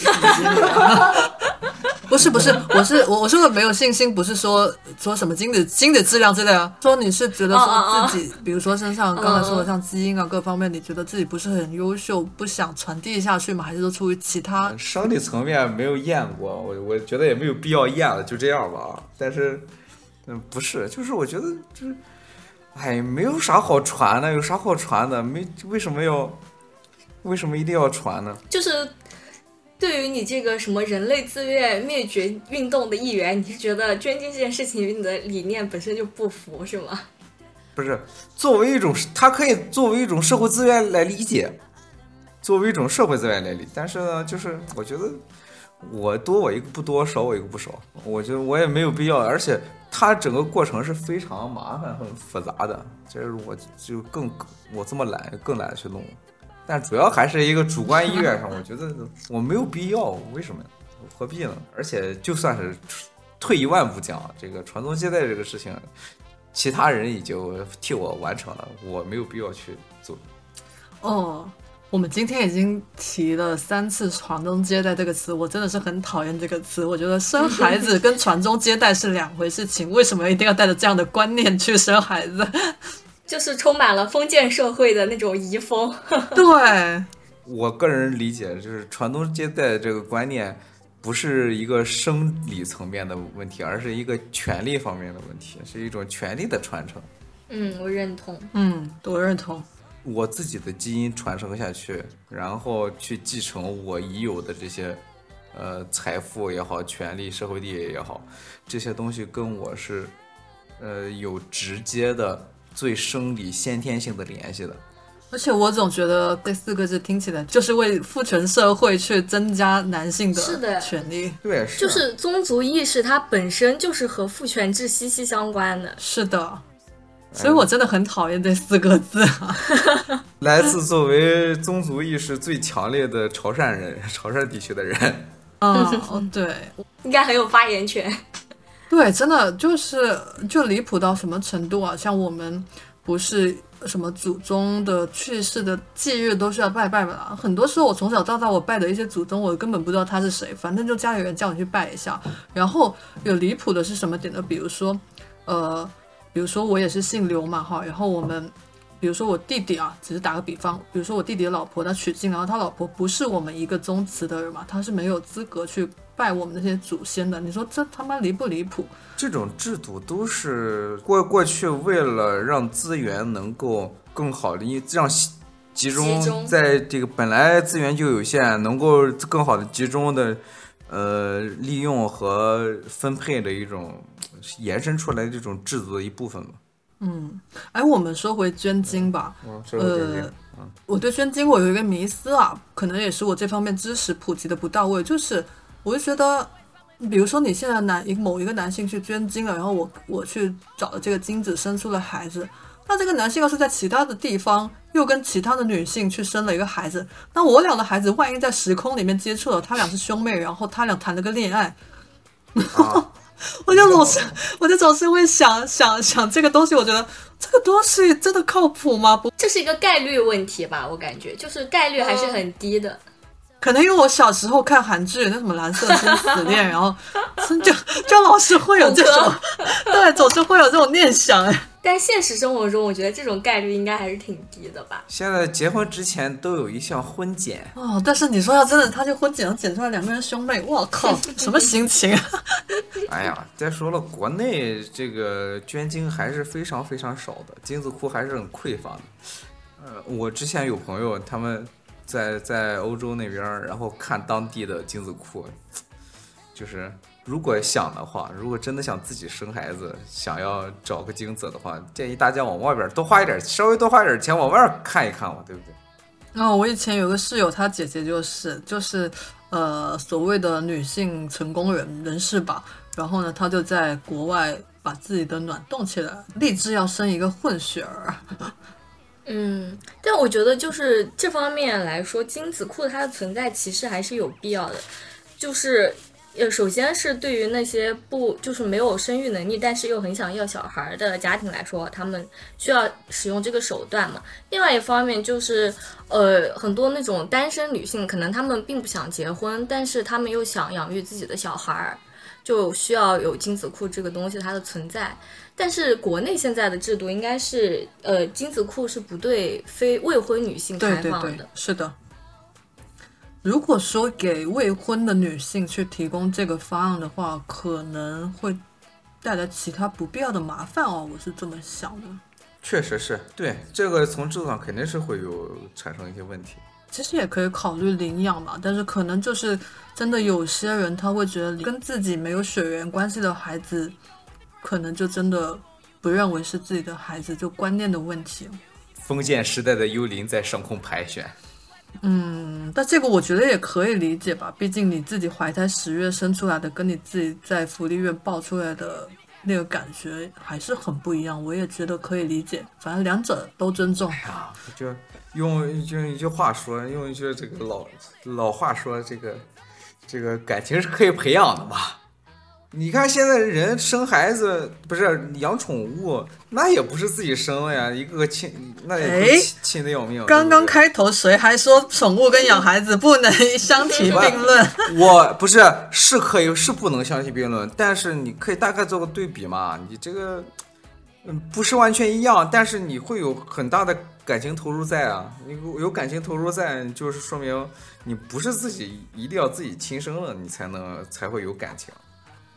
不是不是，我是我我说的没有信心，不是说说什么精子精子质量之类啊。说你是觉得说自己，比如说身上刚才说的像基因啊各方面，你觉得自己不是很优秀，不想传递下去吗？还是说出于其他？生理层面没有验过，我我觉得也没有必要验了，就这样吧。但是，嗯，不是，就是我觉得就是，哎，没有啥好传的，有啥好传的？没为什么要为什么一定要传呢？就是。对于你这个什么人类自愿灭绝运动的一员，你是觉得捐精这件事情与你的理念本身就不符，是吗？不是作为一种，它可以作为一种社会资源来理解，作为一种社会资源来理。但是呢，就是我觉得我多我一个不多，少我一个不少，我觉得我也没有必要。而且它整个过程是非常麻烦、很复杂的，这是我就更我这么懒，更懒得去弄。但主要还是一个主观意愿上，我觉得我没有必要，为什么呀？何必呢？而且就算是退一万步讲，这个传宗接代这个事情。其他人已经替我完成了，我没有必要去做。哦，我们今天已经提了三次“传宗接代”这个词，我真的是很讨厌这个词。我觉得生孩子跟传宗接代是两回事情，为什么一定要带着这样的观念去生孩子？就是充满了封建社会的那种遗风。对，我个人理解就是传宗接代这个观念。不是一个生理层面的问题，而是一个权利方面的问题，是一种权利的传承。嗯，我认同。嗯，我认同。我自己的基因传承下去，然后去继承我已有的这些，呃，财富也好，权利、社会地位也好，这些东西跟我是，呃，有直接的、最生理、先天性的联系的。而且我总觉得这四个字听起来就是为父权社会去增加男性的权利，对，就是宗族意识它本身就是和父权制息息相关的。是的，所以我真的很讨厌这四个字啊！来自作为宗族意识最强烈的潮汕人，潮汕地区的人，嗯，对，应该很有发言权。对，真的就是就离谱到什么程度啊？像我们不是。什么祖宗的去世的忌日都是要拜拜的，很多时候我从小到大我拜的一些祖宗，我根本不知道他是谁，反正就家里人叫你去拜一下。然后有离谱的是什么点呢？比如说，呃，比如说我也是姓刘嘛哈，然后我们。比如说我弟弟啊，只是打个比方，比如说我弟弟的老婆他娶进，然后他老婆不是我们一个宗祠的人嘛，他是没有资格去拜我们那些祖先的。你说这他妈离不离谱？这种制度都是过过去为了让资源能够更好的让集中在这个本来资源就有限，能够更好的集中的呃利用和分配的一种延伸出来这种制度的一部分嘛。嗯，哎，我们说回捐精吧。呃，我对捐精我有一个迷思啊，可能也是我这方面知识普及的不到位。就是我就觉得，比如说你现在男一某一个男性去捐精了，然后我我去找了这个精子生出了孩子，那这个男性要是在其他的地方又跟其他的女性去生了一个孩子，那我俩的孩子万一在时空里面接触了，他俩是兄妹，然后他俩谈了个恋爱。我就总是，我就总是会想想想这个东西，我觉得这个东西真的靠谱吗？不，这是一个概率问题吧？我感觉就是概率还是很低的。可能因为我小时候看韩剧，那什么《蓝色生死恋》，然后就就老是会有这种，对，总是会有这种念想。哎，但现实生活中，我觉得这种概率应该还是挺低的吧。现在结婚之前都有一项婚检哦，但是你说要真的，他就婚检能检出来两个人兄妹，我靠，什么心情啊？哎呀，再说了，国内这个捐精还是非常非常少的，精子库还是很匮乏的。呃，我之前有朋友他们。在在欧洲那边，然后看当地的精子库，就是如果想的话，如果真的想自己生孩子，想要找个精子的话，建议大家往外边多花一点，稍微多花点钱往外看一看嘛，对不对？哦，我以前有个室友，她姐姐就是就是呃所谓的女性成功人人士吧，然后呢，她就在国外把自己的卵冻起来，立志要生一个混血儿。嗯，但我觉得就是这方面来说，精子库它的存在其实还是有必要的。就是，呃，首先是对于那些不就是没有生育能力，但是又很想要小孩的家庭来说，他们需要使用这个手段嘛。另外一方面就是，呃，很多那种单身女性，可能她们并不想结婚，但是她们又想养育自己的小孩儿，就需要有精子库这个东西它的存在。但是国内现在的制度应该是，呃，精子库是不对非未婚女性开放的。是的。如果说给未婚的女性去提供这个方案的话，可能会带来其他不必要的麻烦哦。我是这么想的。确实是对这个从制度上肯定是会有产生一些问题。其实也可以考虑领养嘛，但是可能就是真的有些人他会觉得跟自己没有血缘关系的孩子，可能就真的不认为是自己的孩子，就观念的问题。封建时代的幽灵在上空盘旋。嗯，但这个我觉得也可以理解吧，毕竟你自己怀胎十月生出来的，跟你自己在福利院抱出来的那个感觉还是很不一样。我也觉得可以理解，反正两者都尊重。啊，就用用一句话说，用一句这个老老话说，这个这个感情是可以培养的嘛。你看现在人生孩子不是养宠物，那也不是自己生的呀，一个个亲，那也哎亲亲的要命。刚刚开头谁还说宠物跟养孩子不能 相提并论？我不是是可以是不能相提并论，但是你可以大概做个对比嘛。你这个嗯不是完全一样，但是你会有很大的感情投入在啊。你有感情投入在，就是说明你不是自己一定要自己亲生了，你才能才会有感情。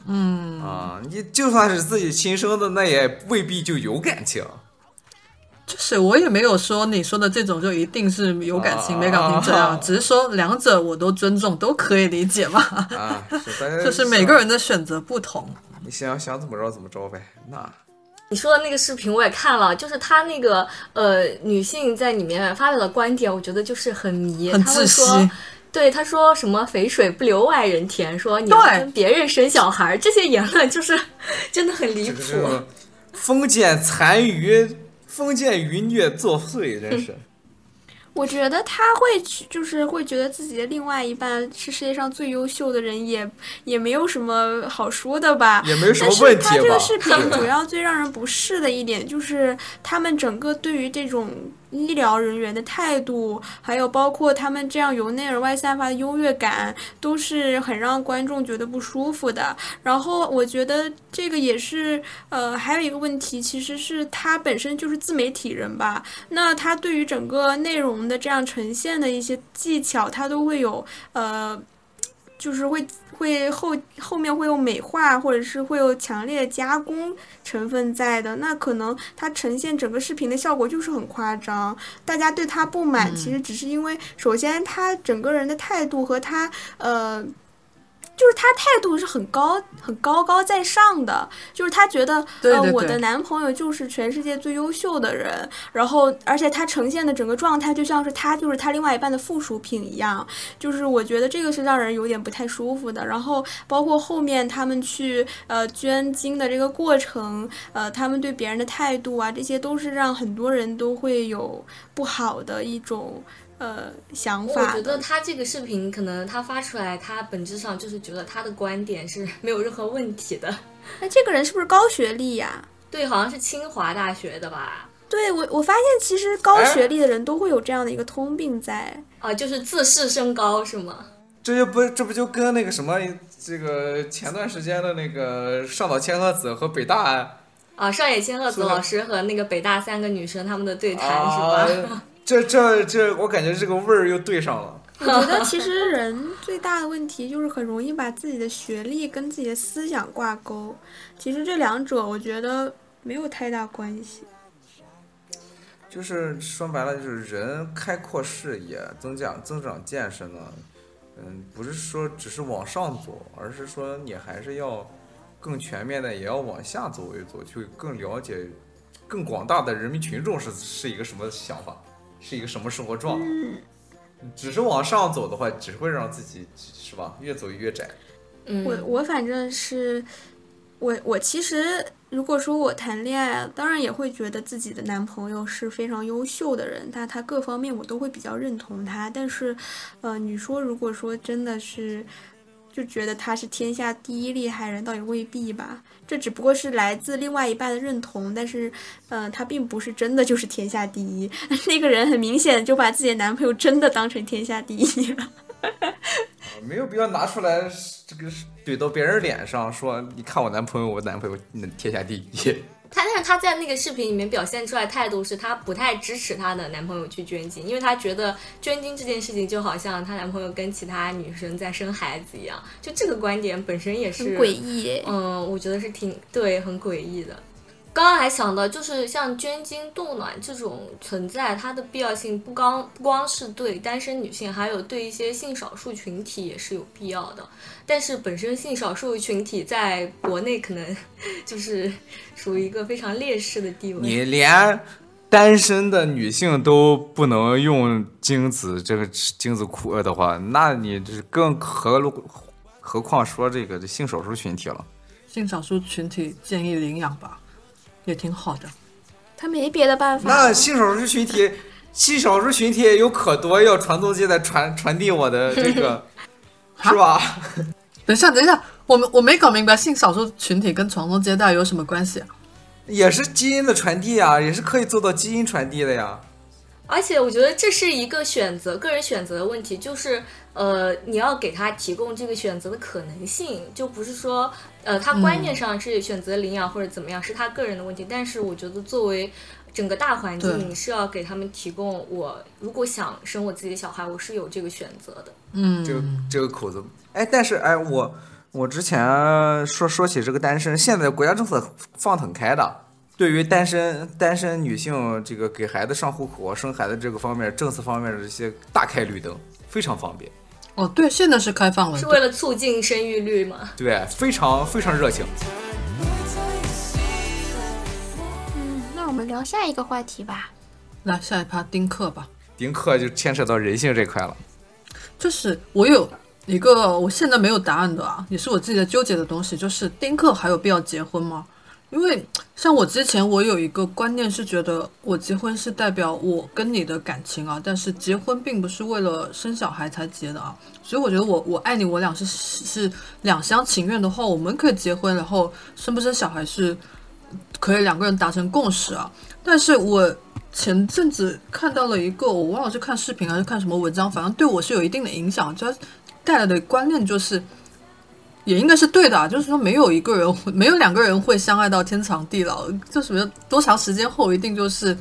嗯啊，你就算是自己亲生的，那也未必就有感情。就是我也没有说你说的这种就一定是有感情、啊没感情这样，啊只是说两者我都尊重，都可以理解嘛。啊，是 就是每个人的选择不同。你想想怎么着怎么着呗。那你说的那个视频我也看了，就是她那个呃女性在里面发表的观点，我觉得就是很迷，很她会窒息说。对，他说什么“肥水不流外人田”，说你跟别人生小孩，这些言论就是 真的很离谱。这个封建残余、封建余孽作祟，真是。我觉得他会去，就是会觉得自己的另外一半是世界上最优秀的人，也也没有什么好说的吧。也没什么问题吧？他这个视频 主要最让人不适的一点就是他们整个对于这种医疗人员的态度，还有包括他们这样由内而外散发的优越感，都是很让观众觉得不舒服的。然后我觉得这个也是，呃，还有一个问题，其实是他本身就是自媒体人吧，那他对于整个内容的这样呈现的一些技巧，他都会有呃，就是会会后后面会有美化，或者是会有强烈的加工成分在的。那可能他呈现整个视频的效果就是很夸张，大家对他不满，其实只是因为首先他整个人的态度和他呃。就是他态度是很高、很高高在上的，就是他觉得呃，对对对我的男朋友就是全世界最优秀的人，然后而且他呈现的整个状态就像是他就是他另外一半的附属品一样，就是我觉得这个是让人有点不太舒服的。然后包括后面他们去呃捐精的这个过程，呃，他们对别人的态度啊，这些都是让很多人都会有不好的一种呃想法我法觉得。他这个视频可能他发出来，他本质上就是觉得他的观点是没有任何问题的。那这个人是不是高学历呀、对，好像是清华大学的吧？对我，我发现其实高哎学历的人都会有这样的一个通病在。啊，就是自视甚高是吗？这就不这不就跟那个什么这个前段时间的那个上岛千鹤子和北大啊，上野千鹤子老师和那个北大三个女生他们的对谈、是吧？啊，这这这，我感觉这个味儿又对上了。我觉得其实 人最大的问题就是很容易把自己的学历跟自己的思想挂钩，其实这两者我觉得没有太大关系。就是说白了，就是人开阔视野、增加增长见识呢，嗯，不是说只是往上走，而是说你还是要更全面的，也要往下走一走，去更了解更广大的人民群众是是一个什么想法，是一个什么生活状态。只是往上走的话，只会让自己是吧越走越窄。嗯，我我反正是，我我其实如果说我谈恋爱，当然也会觉得自己的男朋友是非常优秀的人，他他各方面我都会比较认同他。但是，呃，你说如果说真的是。就觉得他是天下第一厉害人，倒也未必吧。这只不过是来自另外一半的认同，但是，呃，他并不是真的就是天下第一。那个人很明显就把自己的男朋友真的当成天下第一了。没有必要拿出来这个怼到别人脸上，说你看我男朋友，我男朋友天下第一。她但是她在那个视频里面表现出来态度是，她不太支持她的男朋友去捐精，因为她觉得捐精这件事情就好像她男朋友跟其他女生在生孩子一样，就这个观点本身也是很诡异。嗯，我觉得是挺对，很诡异的。刚刚还想到，就是像捐精冻卵这种存在，它的必要性不光不光是对单身女性，还有对一些性少数群体也是有必要的。但是本身性少数群体在国内可能 就是属于一个非常劣势的地位。你连单身的女性都不能用精子这个精子库的话，那你这更何何况说这个性少数群体了？性少数群体建议领养吧，也挺好的。他没别的办法。那性少数群体，性少数群体有可多要传宗接代，传传递我的 这个，是吧？等一下，等一下，我们我没搞明白性少数群体跟传宗接代有什么关系啊？也是基因的传递啊，也是可以做到基因传递的呀。而且我觉得这是一个选择，个人选择的问题，就是呃，你要给他提供这个选择的可能性，就不是说呃，他观念上是选择领养或者怎么样，是他个人的问题。但是我觉得作为整个大环境，你是要给他们提供，我如果想生我自己的小孩，我是有这个选择的。嗯，这个这个口子，哎，但是哎，我我之前说说起这个单身，现在国家政策放很开的。对于单身单身女性，这个给孩子上户口、生孩子这个方面，政策方面的这些大开绿灯，非常方便。哦，对，现在是开放了，是为了促进生育率吗？对，非常非常热情。嗯，那我们聊下一个话题吧。来，下一趴丁克吧。丁克就牵扯到人性这块了。就是我有一个我现在没有答案的啊，也是我自己的纠结的东西，就是丁克还有必要结婚吗？因为像我之前，我有一个观念是觉得我结婚是代表我跟你的感情啊，但是结婚并不是为了生小孩才结的啊，所以我觉得我我爱你，我俩是是两厢情愿的话，我们可以结婚，然后生不生小孩是可以两个人达成共识啊。但是我前阵子看到了一个，我忘了是看视频还是看什么文章，反正对我是有一定的影响，就带来的观念就是。也应该是对的，就是说没有一个人，没有两个人会相爱到天长地老，就什么多长时间后一定就是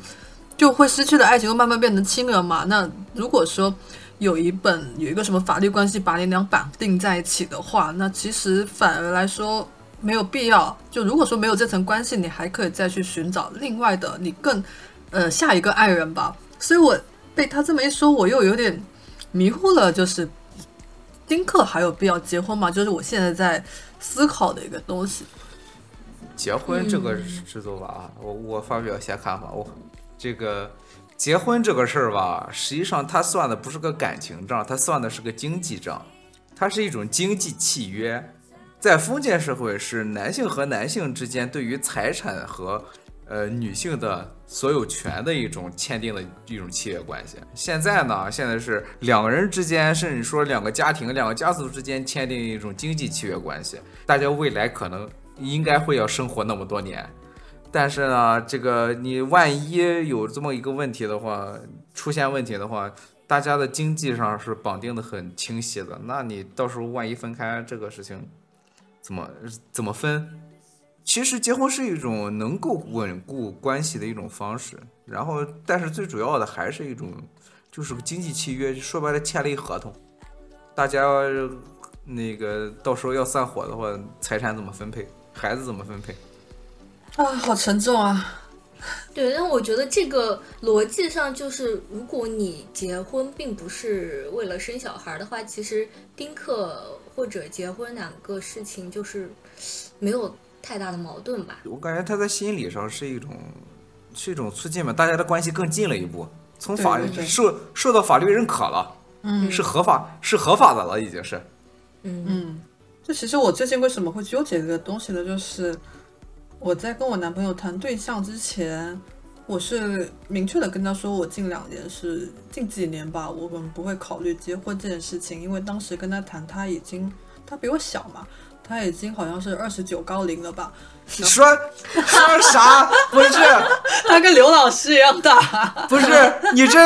就会失去的爱情，会慢慢变成亲人嘛。那如果说有一本有一个什么法律关系把你俩绑定在一起的话，那其实反而来说没有必要。就如果说没有这层关系，你还可以再去寻找另外的你更呃下一个爱人吧。所以我被他这么一说，我又有点迷糊了，就是。丁克还有必要结婚吗？就是我现在在思考的一个东西。结婚这个制度吧，我我发表一下看法。我这个结婚这个事儿吧，实际上它算的不是个感情账，它算的是个经济账，它是一种经济契约。在封建社会，是男性和男性之间对于财产和。呃，女性的所有权的一种签订的一种契约关系。现在呢，现在是两个人之间，甚至说两个家庭、两个家族之间签订一种经济契约关系。大家未来可能应该会要生活那么多年，但是呢，这个你万一有这么一个问题的话，出现问题的话，大家的经济上是绑定的很清晰的。那你到时候万一分开，这个事情怎么怎么分？其实结婚是一种能够稳固关系的一种方式，然后，但是最主要的还是一种，就是个经济契约，说白了签了一合同，大家那个到时候要散伙的话，财产怎么分配，孩子怎么分配？啊，好沉重啊！对，但我觉得这个逻辑上就是，如果你结婚并不是为了生小孩的话，其实丁克或者结婚两个事情就是没有。太大的矛盾吧？我感觉他在心理上是一种，是一种促进嘛，大家的关系更近了一步，从法受受到法律认可了，嗯，是合法是合法的了，已经是，嗯嗯。就其实我最近为什么会纠结这个东西呢？就是我在跟我男朋友谈对象之前，我是明确的跟他说，我近两年是近几年吧，我们不会考虑结婚这件事情，因为当时跟他谈，他已经他比我小嘛。他已经好像是二十九高龄了吧？说说啥？不是，他跟刘老师一样大。不是，你这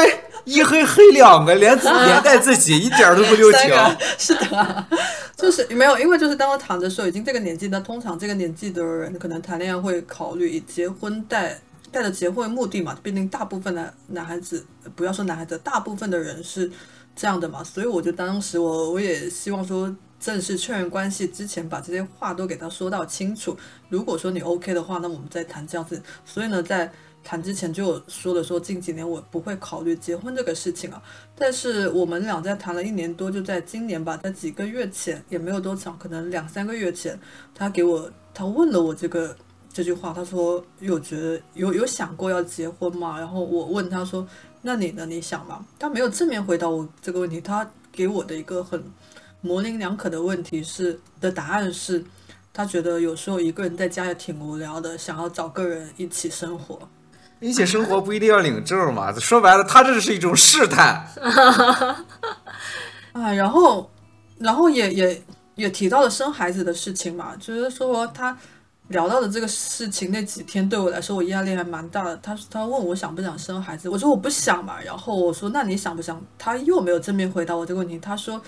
一黑黑两个，连连带自己一点都不留情。是的，就是没有，因为就是当我躺着时候，已经这个年纪，那通常这个年纪的人可能谈恋爱会考虑以结婚带带着结婚目的嘛。毕竟大部分的男孩子，不要说男孩子，大部分的人是这样的嘛。所以我就当时我我也希望说。正式确认关系之前，把这些话都给他说到清楚。如果说你 OK 的话，那我们再谈这样子。所以呢，在谈之前就说了说，近几年我不会考虑结婚这个事情啊。但是我们俩在谈了一年多，就在今年吧，在几个月前也没有多长，可能两三个月前，他给我他问了我这个这句话，他说有觉得有有想过要结婚吗？然后我问他说，那你呢？你想吗？他没有正面回答我这个问题，他给我的一个很模棱两可的问题是的答案是，他觉得有时候一个人在家也挺无聊的，想要找个人一起生活。一起生活不一定要领证嘛，说白了，他这是一种试探。啊，然后，然后也也也提到了生孩子的事情嘛，就是说他聊到的这个事情那几天对我来说，我压力还蛮大的。他他问我想不想生孩子，我说我不想嘛，然后我说那你想不想？他又没有正面回答我这个问题，他说。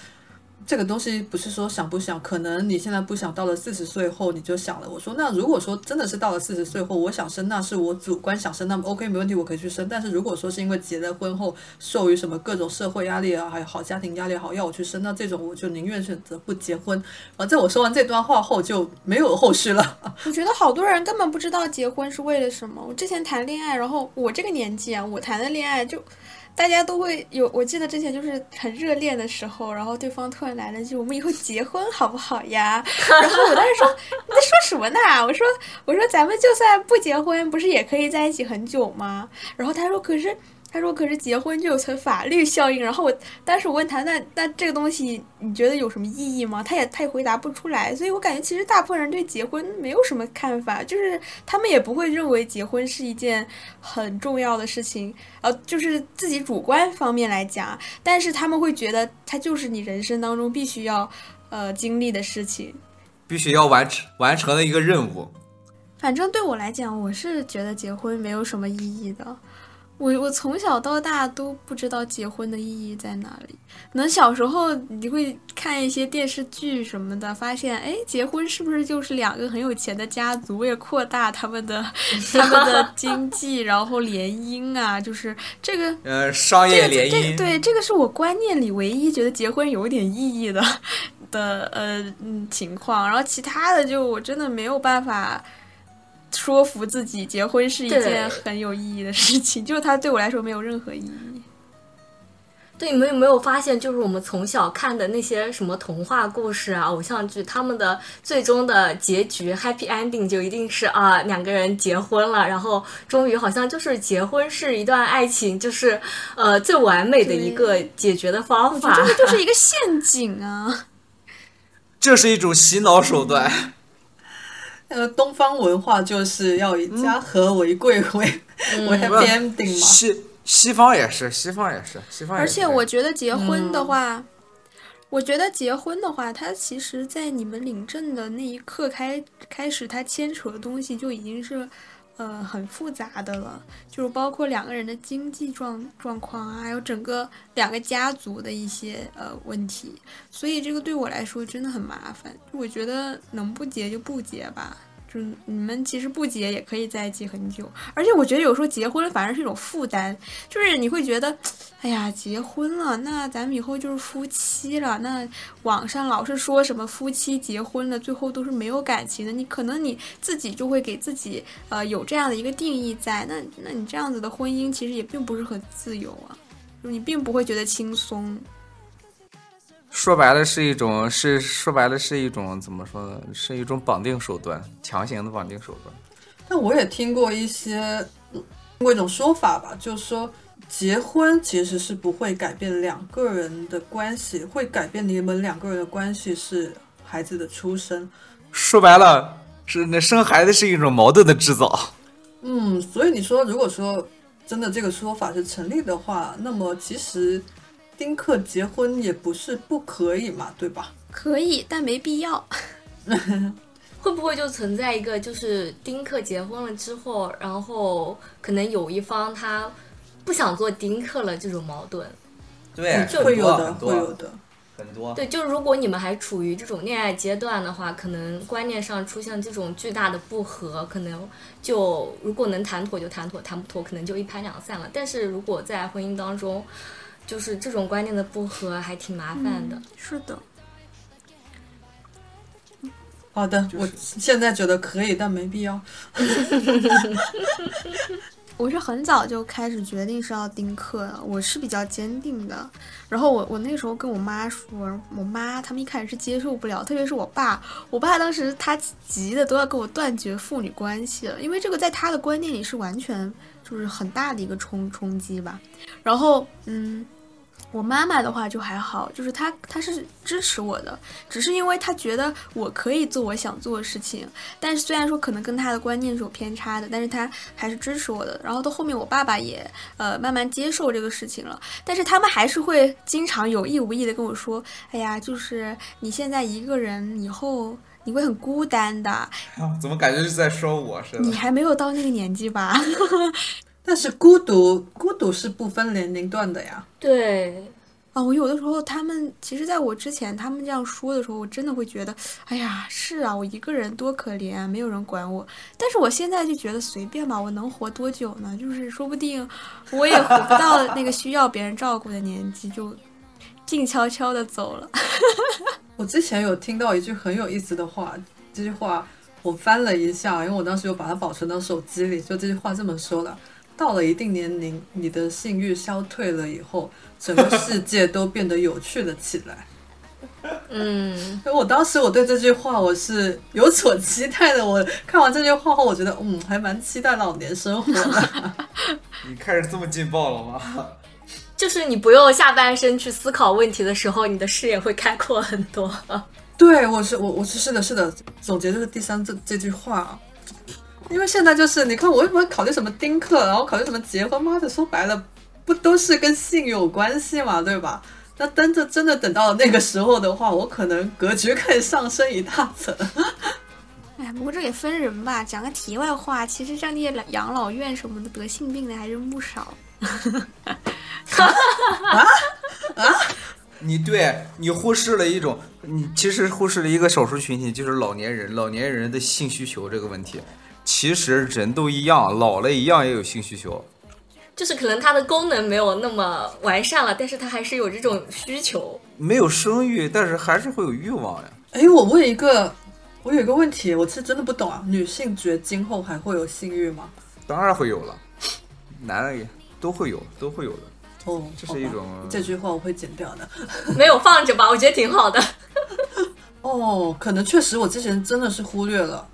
这个东西不是说想不想，可能你现在不想，到了四十岁后你就想了。我说，那如果说真的是到了四十岁后，我想生，那是我主观想生，那么 OK 没问题，我可以去生。但是如果说是因为结了婚后，受于什么各种社会压力啊，还有好家庭压力好要我去生，那这种我就宁愿选择不结婚。啊在我说完这段话后，就没有后续了。我觉得好多人根本不知道结婚是为了什么。我之前谈恋爱，然后我这个年纪啊，我谈的恋爱就。大家都会有，我记得之前就是很热恋的时候，然后对方突然来了句：“我们以后结婚好不好呀？”然后我当时说：“你在说什么呢？”我说：“我说咱们就算不结婚，不是也可以在一起很久吗？”然后他说：“可是。”他说：“可是结婚就有层法律效应。”然后我当时我问他：“那那这个东西你觉得有什么意义吗？”他也他也回答不出来。所以我感觉其实大部分人对结婚没有什么看法，就是他们也不会认为结婚是一件很重要的事情。呃，就是自己主观方面来讲，但是他们会觉得它就是你人生当中必须要呃经历的事情，必须要完成完成的一个任务。反正对我来讲，我是觉得结婚没有什么意义的。我我从小到大都不知道结婚的意义在哪里。可能小时候你会看一些电视剧什么的，发现哎，结婚是不是就是两个很有钱的家族为了扩大他们的 他们的经济，然后联姻啊，就是这个呃商业联姻。对，这个是我观念里唯一觉得结婚有点意义的 的呃嗯情况。然后其他的就我真的没有办法。说服自己结婚是一件很有意义的事情，就是它对我来说没有任何意义。对，你们有没有发现，就是我们从小看的那些什么童话故事啊、偶像剧，他们的最终的结局 happy ending 就一定是啊两个人结婚了，然后终于好像就是结婚是一段爱情，就是呃最完美的一个解决的方法。这个就是一个陷阱啊！这是一种洗脑手段。那个东方文化就是要以家和为贵为为 happy ending 嘛。西西方也是，西方也是，西方也是。而且我觉得结婚的话，我觉得结婚的话，它其实，在你们领证的那一刻开开始，它牵扯的东西就已经是。呃，很复杂的了，就是包括两个人的经济状状况啊，还有整个两个家族的一些呃问题，所以这个对我来说真的很麻烦。我觉得能不结就不结吧。就你们其实不结也可以在一起很久，而且我觉得有时候结婚反而是一种负担，就是你会觉得，哎呀，结婚了，那咱们以后就是夫妻了。那网上老是说什么夫妻结婚了，最后都是没有感情的，你可能你自己就会给自己呃有这样的一个定义在，那那你这样子的婚姻其实也并不是很自由啊，就你并不会觉得轻松。说白了是一种，是说白了是一种怎么说呢？是一种绑定手段，强行的绑定手段。但我也听过一些，听过一种说法吧，就是说结婚其实是不会改变两个人的关系，会改变你们两个人的关系是孩子的出生。说白了是那生孩子是一种矛盾的制造。嗯，所以你说如果说真的这个说法是成立的话，那么其实。丁克结婚也不是不可以嘛，对吧？可以，但没必要。会不会就存在一个，就是丁克结婚了之后，然后可能有一方他不想做丁克了这种矛盾？对，会有的，会有的，很多。对，就如果你们还处于这种恋爱阶段的话，可能观念上出现这种巨大的不合，可能就如果能谈妥就谈妥，谈不妥可能就一拍两散了。但是如果在婚姻当中，就是这种观念的不合还挺麻烦的。是的，好的，我现在觉得可以，但没必要。我是很早就开始决定是要丁克的，我是比较坚定的。然后我我那时候跟我妈说，我妈他们一开始是接受不了，特别是我爸，我爸当时他急的都要跟我断绝父女关系了，因为这个在他的观念里是完全就是很大的一个冲冲击吧。然后嗯。我妈妈的话就还好，就是她她是支持我的，只是因为她觉得我可以做我想做的事情。但是虽然说可能跟她的观念是有偏差的，但是她还是支持我的。然后到后面我爸爸也呃慢慢接受这个事情了，但是他们还是会经常有意无意的跟我说：“哎呀，就是你现在一个人，以后你会很孤单的。”怎么感觉是在说我似的？你还没有到那个年纪吧？但是孤独，孤独是不分年龄段的呀。对，啊，我有的时候他们其实在我之前，他们这样说的时候，我真的会觉得，哎呀，是啊，我一个人多可怜啊，没有人管我。但是我现在就觉得随便吧，我能活多久呢？就是说不定我也活不到那个需要别人照顾的年纪，就静悄悄的走了。我之前有听到一句很有意思的话，这句话我翻了一下，因为我当时有把它保存到手机里，就这句话这么说的。到了一定年龄，你的性欲消退了以后，整个世 界都变得有趣了起来。嗯，我当时我对这句话我是有所期待的。我看完这句话后，我觉得嗯，还蛮期待老年生活的。你开始这么劲爆了吗？就是你不用下半身去思考问题的时候，你的视野会开阔很多。对，我是我我是是的是的，总结就是第三这这句话。因为现在就是，你看我为什么考虑什么丁克，然后考虑什么结婚？妈的，说白了，不都是跟性有关系嘛，对吧？那等着真的等到那个时候的话，我可能格局可以上升一大层。哎，不过这也分人吧。讲个题外话，其实像那些养老院什么的，得性病的还是不少。啊啊！你对你忽视了一种，你其实忽视了一个少数群体，就是老年人，老年人的性需求这个问题。其实人都一样，老了一样也有性需求，就是可能它的功能没有那么完善了，但是它还是有这种需求。没有生育，但是还是会有欲望呀。哎，我问一个，我有一个问题，我是真的不懂啊。女性绝经后还会有性欲吗？当然会有了，男的也都会有，都会有的。哦，这是一种。这句话我会剪掉的。没有放着吧？我觉得挺好的。哦，可能确实我之前真的是忽略了。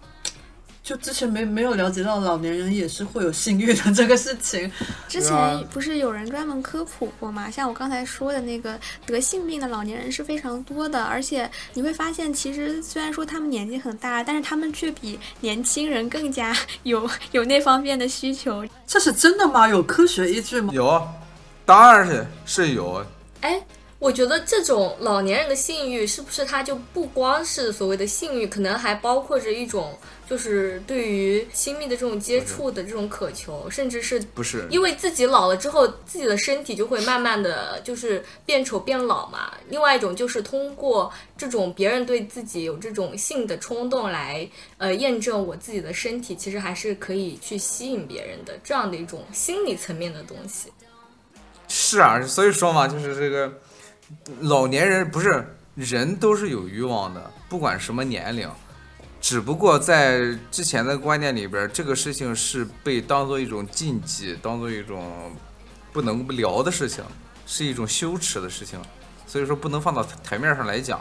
就之前没没有了解到老年人也是会有性欲的这个事情，之前不是有人专门科普过吗？像我刚才说的那个得性病的老年人是非常多的，而且你会发现，其实虽然说他们年纪很大，但是他们却比年轻人更加有有那方面的需求。这是真的吗？有科学依据吗？有，当然是是有。哎。我觉得这种老年人的性欲是不是他就不光是所谓的性欲，可能还包括着一种就是对于亲密的这种接触的这种渴求，甚至是不是因为自己老了之后，自己的身体就会慢慢的就是变丑变老嘛。另外一种就是通过这种别人对自己有这种性的冲动来呃验证我自己的身体其实还是可以去吸引别人的这样的一种心理层面的东西。是啊，所以说嘛，就是这个。老年人不是人都是有欲望的，不管什么年龄，只不过在之前的观念里边，这个事情是被当做一种禁忌，当做一种不能聊的事情，是一种羞耻的事情，所以说不能放到台面上来讲。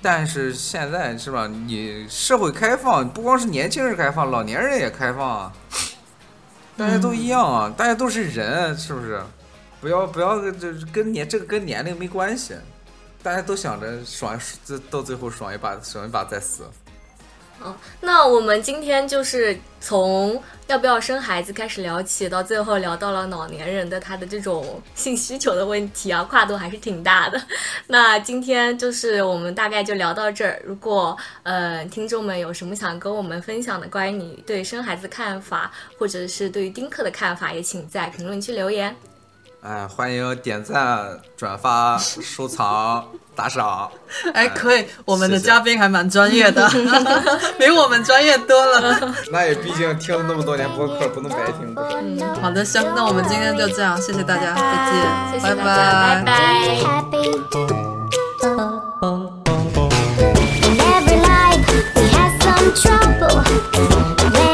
但是现在是吧？你社会开放，不光是年轻人开放，老年人也开放啊，大家都一样啊，大家都是人，是不是？不要不要，这跟年这个跟年龄没关系，大家都想着爽，这到最后爽一把，爽一把再死。那我们今天就是从要不要生孩子开始聊起，到最后聊到了老年人的他的这种性需求的问题啊，跨度还是挺大的。那今天就是我们大概就聊到这儿。如果呃听众们有什么想跟我们分享的，关于你对生孩子看法，或者是对于丁克的看法，也请在评论区留言。哎，欢迎点赞、转发、收藏、打赏。哎，可以，我们的嘉宾还蛮专业的，比我们专业多了。那也毕竟听了那么多年播客，不能白听。嗯，好的，行，那我们今天就这样，谢谢大家，再见，拜拜，拜拜。Trouble.